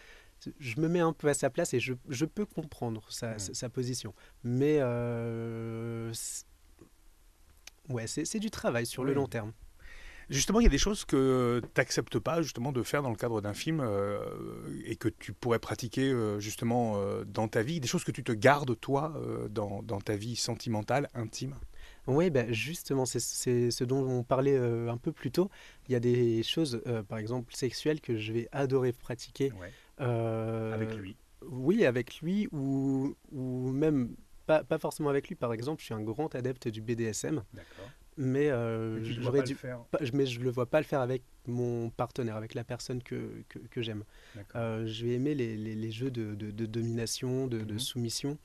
Je me mets un peu à sa place et je, je peux comprendre sa, sa, position. Mais, euh, ouais, c'est du travail sur le long terme. Justement, il y a des choses que tu n'acceptes pas justement de faire dans le cadre d'un film euh, et que tu pourrais pratiquer euh, justement euh, dans ta vie, des choses que tu te gardes toi dans, dans, ta vie sentimentale, intime? Oui, ben justement, c'est ce dont on parlait un peu plus tôt. Il y a des choses, par exemple, sexuelles que je vais adorer pratiquer. avec lui. Oui, avec lui ou, ou même pas, pas, forcément avec lui. Par exemple, je suis un grand adepte du BDSM. Mais euh, dû, mais je le vois pas le faire avec mon partenaire, avec la personne que, que, j'aime. Euh, je vais aimer les, les, jeux de, de, domination, de, de, mhm. soumission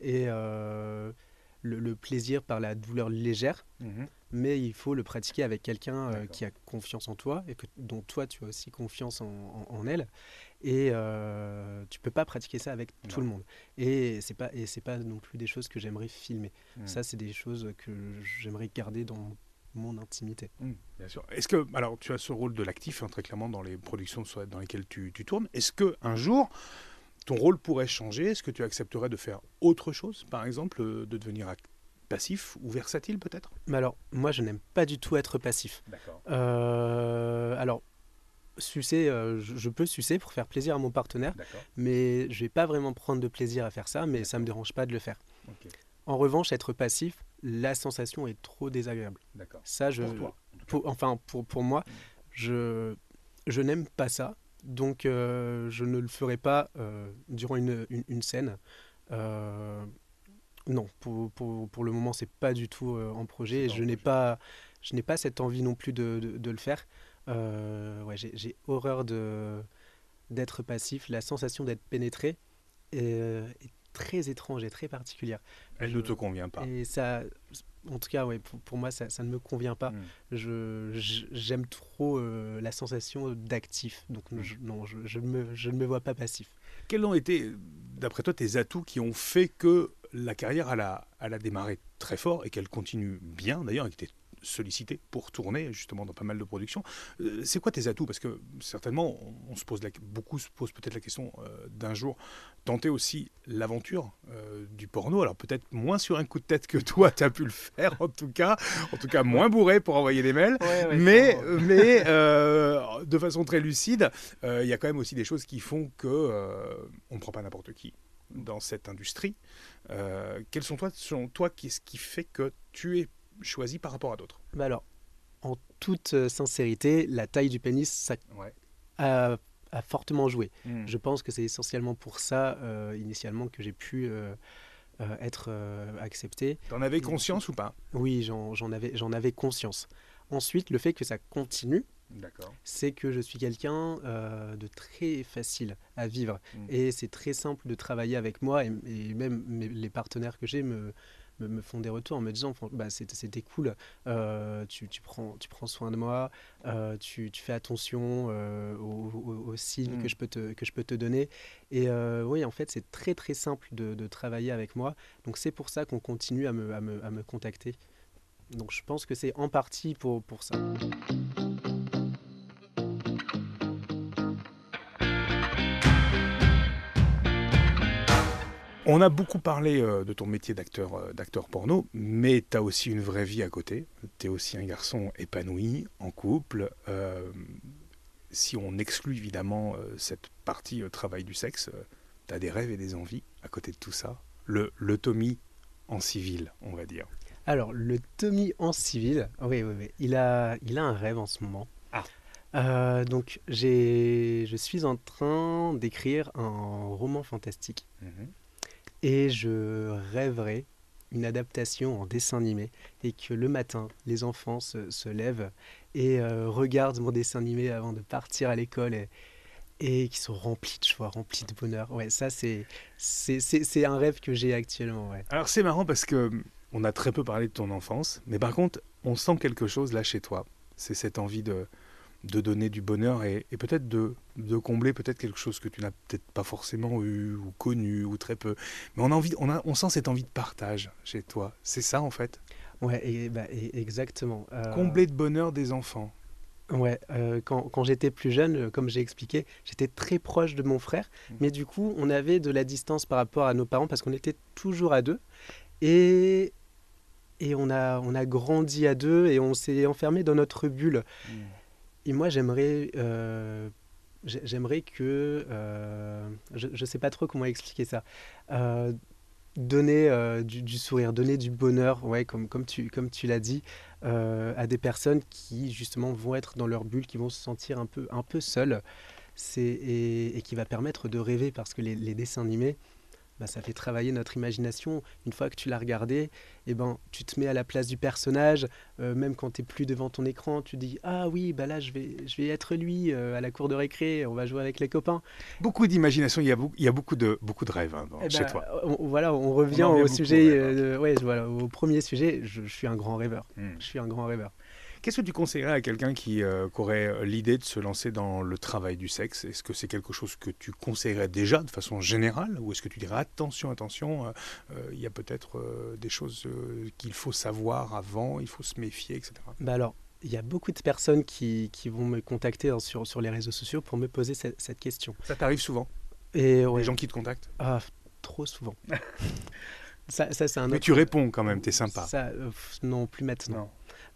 et euh, le, plaisir par la douleur légère. Mhm. Mais il faut le pratiquer avec quelqu'un qui a confiance en toi et que, dont toi tu as aussi confiance en, en elle. Et euh, tu peux pas pratiquer ça avec tout le monde. Et c'est pas et c'est pas non plus des choses que j'aimerais filmer. Hmm. Ça, c'est des choses que j'aimerais garder dans mon intimité. Hmm, bien sûr. Est-ce que alors tu as ce rôle de l'actif hein, très clairement dans les productions dans lesquelles tu, tu tournes. Est-ce que un jour ton rôle pourrait changer? Est-ce que tu accepterais de faire autre chose, par exemple, euh, de devenir ac- passif ou versatile peut-être? Mais alors, moi, je n'aime pas du tout être passif. D'accord. Euh, alors, sucer, euh, je, je peux sucer pour faire plaisir à mon partenaire, mais je vais pas vraiment prendre de plaisir à faire ça, mais ça me dérange pas de le faire. En revanche, être passif, la sensation est trop désagréable. Ça, je, Pour toi. en pour- enfin, pour, pour moi, Mm. je, je n'aime pas ça. Donc, euh, je ne le ferai pas euh, durant une, une, une scène. Non, pour, pour, pour le moment, c'est pas du tout en projet. Et je n'ai pas, je n'ai pas cette envie non plus de, de, de le faire. Euh, ouais, j'ai horreur de d'être passif. La sensation d'être pénétré est, euh, est très étrange et très particulière. Elle ne te convient pas. Et ça, en tout cas, ouais, pour, pour moi, ça, ça ne me convient pas. Mm. Je, j'aime trop euh, la sensation d'actif. Donc Mm. je, non, je, me, je ne me vois pas passif. Quels ont été, d'après toi, tes atouts qui ont fait que la carrière, elle a, elle a démarré très fort et qu'elle continue bien d'ailleurs, et que tu es sollicité pour tourner justement dans pas mal de productions. Euh, c'est quoi tes atouts? Parce que certainement, on, se pose la, beaucoup se posent peut-être la question euh, d'un jour tenter aussi l'aventure euh, du porno. Alors peut-être moins sur un coup de tête que toi, tu as pu le faire en tout cas, en tout cas moins bourré pour envoyer des mails. mais mais euh, de façon très lucide, euh, il y a quand même aussi des choses qui font que euh, on ne prend pas n'importe qui dans cette industrie. Quels sont toi, selon toi, qu'est-ce qui fait que tu es choisi par rapport à d'autres Bah alors, en toute euh, sincérité, la taille du pénis, ça Ouais. a, a fortement joué. Je... Je pense que c'est essentiellement pour ça, euh, initialement, que j'ai pu euh, euh, être euh, accepté. T'en avais conscience ou pas? Oui, j'en, avais, conscience. Ensuite, le fait que ça continue, c'est que je suis quelqu'un euh, de très facile à vivre. Mm. Et c'est très simple de travailler avec moi. Et, et même mes- les partenaires que j'ai me, me, me font des retours en me disant bah, c'était, cool, euh, tu, tu prends, tu prends soin de moi, euh, tu, tu fais attention euh, aux, aux- aux signes Mm. que, je peux te, que je peux te donner. Et oui, en fait, c'est très très simple de, de travailler avec moi. Donc c'est pour ça qu'on continue à me, à me, à me contacter. Donc je pense que c'est en partie pour, pour ça. On a beaucoup parlé euh, de ton métier d'acteur, euh, d'acteur porno, mais tu as aussi une vraie vie à côté. Tu es aussi un garçon épanoui, en couple. Euh, si on exclut évidemment cette partie travail du sexe, tu as des rêves et des envies à côté de tout ça. Le, le Tommy en civil, on va dire. Alors, le Tommy en civil, oui, oui, oui. Il, a, il a un rêve en ce moment. Ah. Euh, donc, j'ai, je suis en train d'écrire un roman fantastique et je rêverais une adaptation en dessin animé et que le matin, les enfants se, lèvent et euh, regardent mon dessin animé avant de partir à l'école et, et qui sont remplis de joie, remplis de bonheur. Ouais, ça, c'est, un rêve que j'ai actuellement. Alors c'est marrant parce que on a très peu parlé de ton enfance, mais par contre, on sent quelque chose là chez toi. C'est cette envie de, de donner du bonheur et, et peut-être de, de combler peut-être quelque chose que tu n'as peut-être pas forcément eu ou connu ou très peu. Mais on a envie, on, a, on sent cette envie de partage chez toi. C'est ça en fait? Ouais, et, bah, et- exactement. Euh, Combler de bonheur des enfants. Ouais, euh, quand, quand j'étais plus jeune, euh, comme j'ai expliqué, j'étais très proche de mon frère, Mhm. mais du coup, on avait de la distance par rapport à nos parents parce qu'on était toujours à deux. Et, et on, a, on a grandi à deux et on s'est enfermé dans notre bulle. Et moi, j'aimerais, euh, j'ai- j'aimerais que, euh, je ne sais pas trop comment expliquer ça, euh, donner du, sourire, donner du bonheur, ouais, comme, comme tu, comme tu l'as dit, à des personnes qui justement vont être dans leur bulle, qui vont se sentir un peu, un peu seules, c'est, et, qui va permettre de rêver parce que les dessins animés, bah, ça fait travailler notre imagination. Une fois que tu l'as regardé, eh ben, tu te mets à la place du personnage, euh, même quand tu n'es plus devant ton écran, tu dis Ah oui, bah là je vais, je vais être lui euh, à la cour de récré, on va jouer avec les copains. Beaucoup d'imagination, il y a, beaucoup, il y a beaucoup, de, beaucoup de rêves hein, dans- Eh chez ben, toi. on- voilà, on revient en revient au beaucoup sujet, euh, ouais, voilà, au premier sujet. Je, je suis un grand rêveur. Hmm. Je suis un grand rêveur. Qu'est-ce que tu conseillerais à quelqu'un qui, euh, qui aurait l'idée de se lancer dans le travail du sexe? Est-ce que c'est quelque chose que tu conseillerais déjà de façon générale Ou est-ce que tu dirais attention, attention, euh, euh, il y a peut-être euh, des choses euh, qu'il faut savoir avant, il faut se méfier, etc. Bah alors, il y a beaucoup de personnes qui, qui vont me contacter hein, sur, sur les réseaux sociaux pour me poser cette, cette question. Ça t'arrive souvent? Et ouais, Les gens qui te contactent? Ah, trop souvent. ça, ça, c'est un Mais tu réponds quand même, t'es sympa. Ça, euh, non, plus maintenant. Non.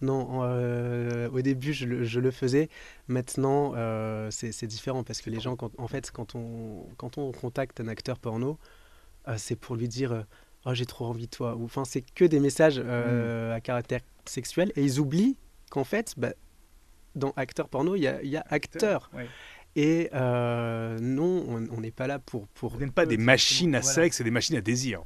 Non, euh, au début, je le, je le faisais. Maintenant, euh, c'est différent parce que les gens, quand, en fait, quand on, quand on contacte un acteur porno, euh, c'est pour lui dire euh, Oh, j'ai trop envie de toi. Enfin, c'est que des messages euh, à caractère sexuel et ils oublient qu'en fait, bah, dans acteur porno, il y a, y a acteur. Ouais. Et euh, non, on n'est pas là pour. pour Vous pas des eux, machines à voilà. sexe et des machines à désir.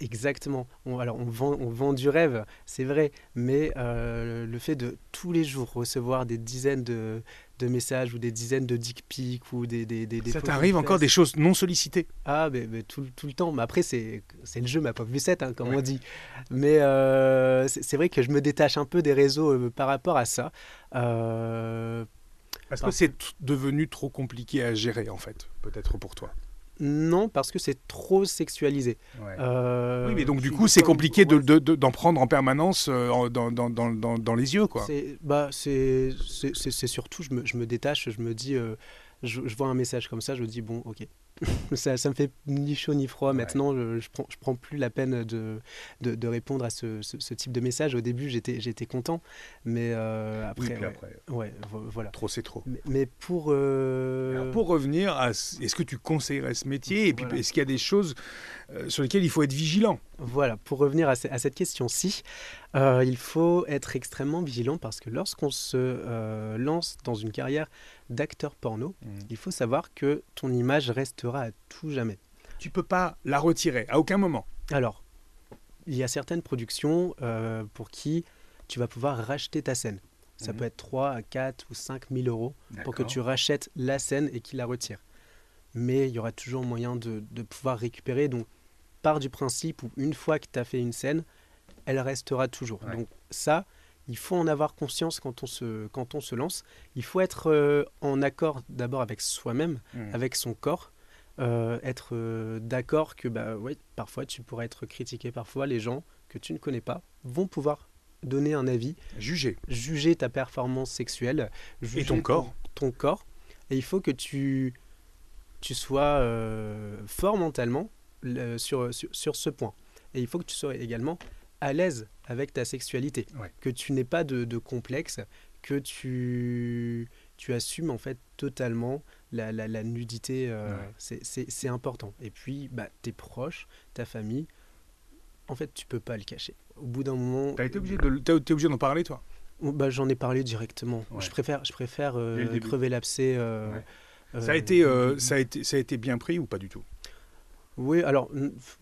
Exactement. On, alors, on vend, on vend du rêve, c'est vrai, mais euh, le fait de tous les jours recevoir des dizaines de, de messages ou des dizaines de dick pics ou des. des, des, des Ça t'arrive encore des choses non sollicitées? Ah, mais, mais tout, tout le temps. Mais après, c'est c'est le jeu, ma pauvre Lucette, hein, comme on dit. Mais euh, c'est c'est vrai que je me détache un peu des réseaux euh, par rapport à ça. Euh, Parce que Parce c'est devenu trop compliqué à gérer, en fait, peut-être pour toi? non, parce que c'est trop sexualisé. Euh, oui, mais donc du coup, c'est compliqué de- ouais, de- de- d'en prendre en permanence euh, dans, dans, dans, dans, dans les yeux, quoi. C'est bah, c'est surtout, je me, je me détache, je me dis, euh, je, je vois un message comme ça, je me dis, bon, ok. ça, ça me fait ni chaud ni froid. Ouais. Maintenant, je, je prends, je prends plus la peine de, de, de répondre à ce, ce, ce type de message. Au début, j'étais j'étais content, mais euh, après, ouais, voilà. trop c'est trop. Mais, mais pour. euh, pour revenir à ce- est-ce que tu conseillerais ce métier? Et puis Voilà. est-ce qu'il y a des choses euh, sur lesquelles il faut être vigilant? Voilà, pour revenir à, ce- à cette question-ci, euh, il faut être extrêmement vigilant parce que lorsqu'on se euh, lance dans une carrière d'acteur porno, il faut savoir que ton image restera à tout jamais. Tu peux pas la retirer à aucun moment. Alors, il y a certaines productions euh, pour qui tu vas pouvoir racheter ta scène. Ça Mhm. peut être 3 à 4 ou 5 000 euros pour que tu rachètes la scène et qu'ils la retirent. Mais il y aura toujours moyen de, de pouvoir récupérer. Donc, part du principe où une fois que tu as fait une scène, elle restera toujours. Ouais. Donc, ça, il faut en avoir conscience quand on se, quand on se lance. Il faut être euh, en accord d'abord avec soi-même, Mhm. avec son corps. euh, être euh, d'accord que bah, ouais, parfois tu pourrais être critiqué, parfois les gens que tu ne connais pas vont pouvoir donner un avis, Juger. juger ta performance sexuelle, juger ton corps. ton corps. Et il faut que tu, tu sois fort mentalement le- sur, sur, sur ce point. Et il faut que tu sois également à l'aise avec ta sexualité, Ouais. que tu n'aies pas de, de complexe, que tu, tu assumes en fait totalement la, la, la nudité. euh, Ouais. c'est- important. Et puis, bah, tes proches, ta famille, en fait, tu peux pas le cacher. Au bout d'un moment, T'as été obligé de, t'as été obligé d'en parler, toi? Oh, bah, J'en ai parlé directement. Ouais. Je préfère, je préfère euh, crever l'abcès. euh, Ouais. euh, ça, a été, euh, ça, a été, ça a été bien pris ou pas du tout? Oui, alors,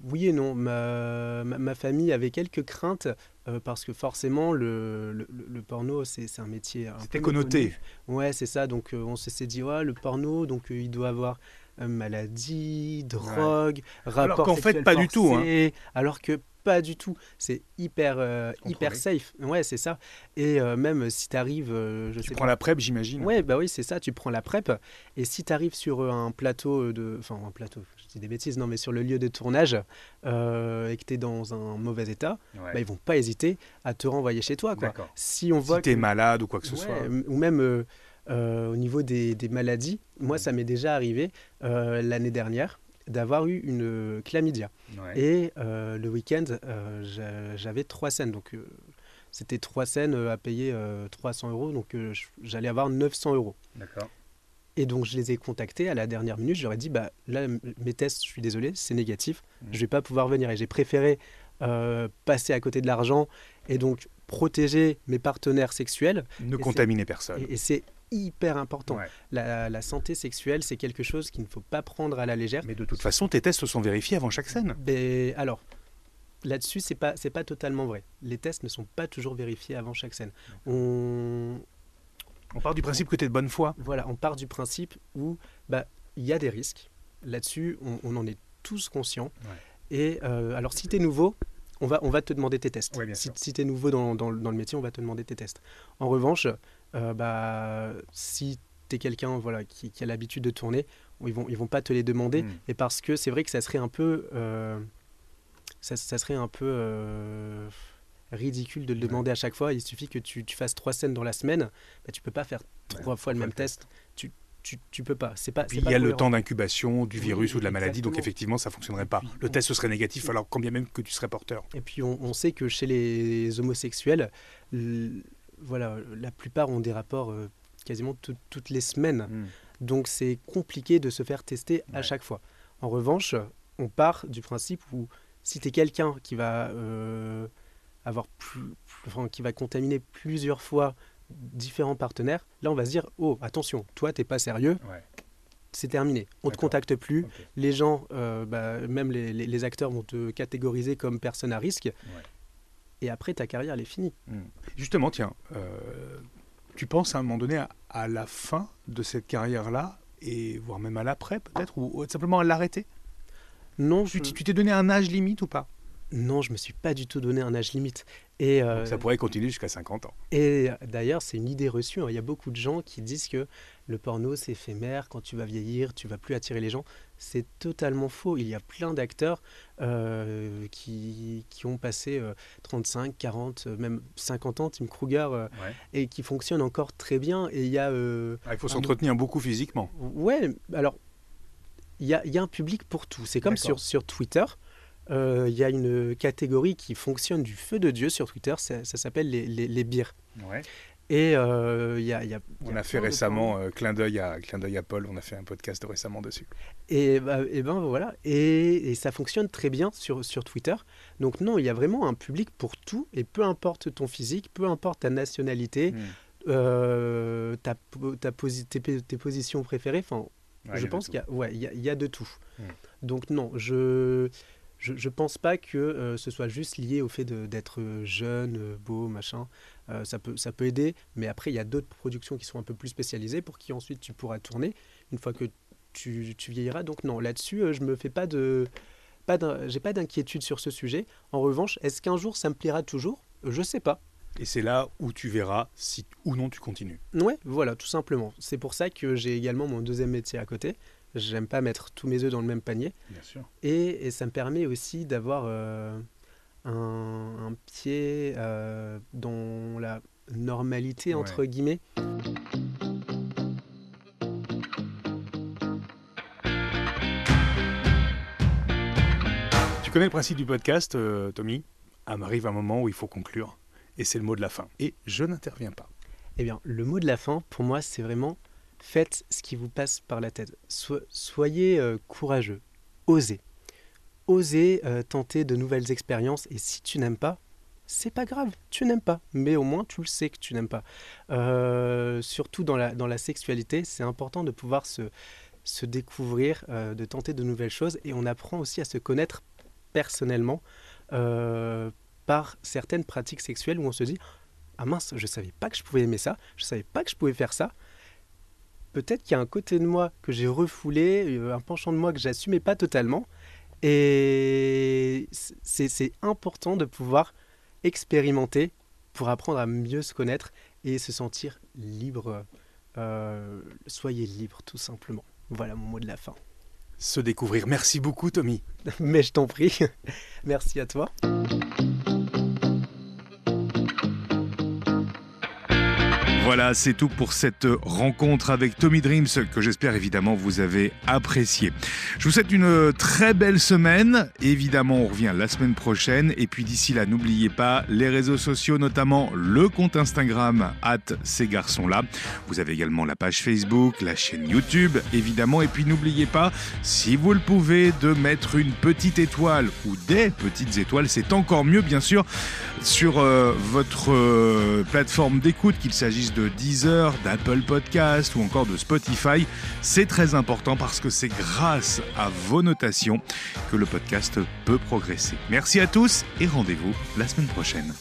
oui et non. Ma, ma, ma famille avait quelques craintes euh, parce que forcément, le, le, porno, c'est un métier. C'était connoté. Ouais, c'est ça. Donc, euh, on se s'est dit, ouais, le porno, donc euh, il doit avoir maladie, drogue, rapport qu'en fait, pas du tout, hein. Alors que pas du tout. C'est hyper, euh, hyper safe. Ouais, c'est ça. Et euh, même si tu arrives, je Tu sais prends la PrEP, j'imagine. Ouais, bah oui, c'est ça, tu prends la PrEP, et si tu arrives sur un plateau de... Enfin, un plateau, je dis des bêtises, non, mais sur le lieu de tournage, euh, et que tu es dans un mauvais état, Ouais. bah, ils vont pas hésiter à te renvoyer chez toi, quoi. Si on voit Si t'es que- malade ou quoi que ce Ouais, soit. Ou même euh, euh, au niveau des, des maladies, moi, ça m'est déjà arrivé l'année dernière d'avoir eu une chlamydia. Ouais. Et le week-end, j'a- j'avais trois scènes. Donc, c'était trois scènes à payer euh, 300 euros. Donc, j'allais avoir 900 euros. D'accord. Et donc, je les ai contactés à la dernière minute. Ai dit bah, là, mes tests, je suis désolé, c'est négatif. Mhm. Je vais pas pouvoir venir. Et j'ai préféré euh, passer à côté de l'argent et donc protéger mes partenaires sexuels. Ne contaminer personne. Et, et c'est hyper important. Ouais. La, la santé sexuelle, c'est quelque chose qu'il ne faut pas prendre à la légère. Mais de toute façon, tes tests sont vérifiés avant chaque scène. Mais alors, là-dessus, c'est pas c'est pas totalement vrai. Les tests ne sont pas toujours vérifiés avant chaque scène. On On part du principe que tu es de bonne foi. voilà, on part du principe où bah il y a des risques. Là-dessus, on, on en est tous conscients. Ouais. Et euh, alors, si tu es nouveau, on va, on va te demander tes tests. Ouais, si tu es nouveau dans, dans, dans le métier, on va te demander tes tests. En revanche, euh, bah, si tu es quelqu'un voilà, qui, qui a l'habitude de tourner, ils vont, ils vont pas te les demander. Mm. Et parce que c'est vrai que ça serait un peu, euh, ça, ça serait un peu ridicule de le Ouais. demander à chaque fois. Il suffit que tu, tu fasses trois scènes dans la semaine, bah, tu peux pas faire trois fois le même test. Tu, tu, tu peux pas. C'est pas. Puis il y a le temps d'incubation du Oui, virus ou de la maladie, donc effectivement, ça fonctionnerait pas. Le test serait négatif, alors quand bien même que tu serais porteur. Et puis on, on sait que chez les homosexuels, voilà, la plupart ont des rapports euh, quasiment tout- toutes les semaines. Donc c'est compliqué de se faire tester à chaque fois. En revanche, on part du principe où si tu es quelqu'un qui va euh, avoir plus, plus- enfin, qui va contaminer plusieurs fois différents partenaires, là on va se dire oh attention, toi t'es pas sérieux, Ouais. c'est terminé, on te contacte plus. Les gens, euh, bah, même les, les- les acteurs vont te catégoriser comme personne à risque. Et après ta carrière elle est finie. Justement, tiens, euh, tu penses à un moment donné à, à la fin de cette carrière-là, et voire même à l'après peut-être, ou, ou simplement à l'arrêter? Non, Tu je, tu t'es donné un âge limite ou pas? Non, je me suis pas du tout donné un âge limite. Et euh, Ça pourrait continuer jusqu'à 50 ans. Et d'ailleurs, c'est une idée reçue. hein. Il y a beaucoup de gens qui disent que le porno, c'est éphémère. Quand tu vas vieillir, tu vas plus attirer les gens. C'est totalement faux. Il y a plein d'acteurs euh, qui, qui ont passé euh, 35, 40, euh, même 50 ans, Tim Kruger, euh, et qui fonctionnent encore très bien. Et il y a... euh, Ah, il faut Un s'entretenir beaucoup physiquement. Ouais, alors, il y a, y a un public pour tout. C'est comme sur, sur Twitter. Euh, Il y a une catégorie qui fonctionne du feu de Dieu sur Twitter. Ça, ça s'appelle les, les, les bières. Et euh, y a, il y a- il y On a a fait récemment, euh, clin d'œil à, clin d'œil à Paul, on a fait un podcast récemment dessus. Et, bah, et ben voilà, et, et ça fonctionne très bien sur, sur Twitter. Donc non, il y a vraiment un public pour tout, et peu importe ton physique, peu importe ta nationalité, euh, ta, ta posi- tes, positions préférées, enfin, Ouais, je pense qu'il y, a- ouais, y, a, de tout. Mm. Donc non, je je, je pense pas que euh, ce soit juste lié au fait d'être euh, jeune, euh, beau, machin. Euh, ça, peut, ça peut aider, mais après, il y a d'autres productions qui sont un peu plus spécialisées pour qui ensuite tu pourras tourner une fois que tu, tu vieilliras. Donc non, là-dessus, euh, je me fais pas de... Pas j'ai pas d'inquiétude sur ce sujet. En revanche, est-ce qu'un jour ça me plaira toujours? Je sais pas. Et c'est là où tu verras si ou non tu continues. Ouais, voilà, tout simplement. C'est pour ça que j'ai également mon deuxième métier à côté. J'aime pas mettre tous mes œufs dans le même panier. Bien sûr. Et, et ça me permet aussi d'avoir euh, un, un pied euh, dans la normalité, Ouais. entre guillemets. Tu connais le principe du podcast, euh, Tommy? Ah, m'arrive un moment où il faut conclure. Et c'est le mot de la fin. Et je n'interviens pas. Eh bien, le mot de la fin, pour moi, c'est vraiment faites ce qui vous passe par la tête. So- soyez euh, courageux, osez. Osez euh, tenter de nouvelles expériences et si tu n'aimes pas, c'est pas grave, tu n'aimes pas, mais au moins tu le sais que tu n'aimes pas. Euh, surtout dans la, dans la sexualité, c'est important de pouvoir se, se découvrir, de tenter de nouvelles choses et on apprend aussi à se connaître personnellement par certaines pratiques sexuelles où on se dit ah mince, je savais pas que je pouvais aimer ça, je savais pas que je pouvais faire ça. Peut-être qu'il y a un côté de moi que j'ai refoulé, euh, un penchant de moi que j'assumais pas totalement. Et c'est c'est important de pouvoir expérimenter pour apprendre à mieux se connaître et se sentir libre. Euh, soyez libre, tout simplement. Voilà mon mot de la fin. Se découvrir. Merci beaucoup, Tommy. Mais je t'en prie. Merci à toi. Voilà, c'est tout pour cette rencontre avec Tommy Dreams que j'espère évidemment vous avez apprécié. Je vous souhaite une très belle semaine. Évidemment, on revient la semaine prochaine. Et puis d'ici là, n'oubliez pas les réseaux sociaux, notamment le compte Instagram at ces garçons-là. Vous avez également la page Facebook, la chaîne YouTube, évidemment. Et puis n'oubliez pas, si vous le pouvez, de mettre une petite étoile ou des petites étoiles. C'est encore mieux, bien sûr, sur euh, votre euh, plateforme d'écoute, qu'il s'agisse de Deezer, d'Apple Podcast ou encore de Spotify. C'est très important parce que c'est grâce à vos notations que le podcast peut progresser. Merci à tous et rendez-vous la semaine prochaine.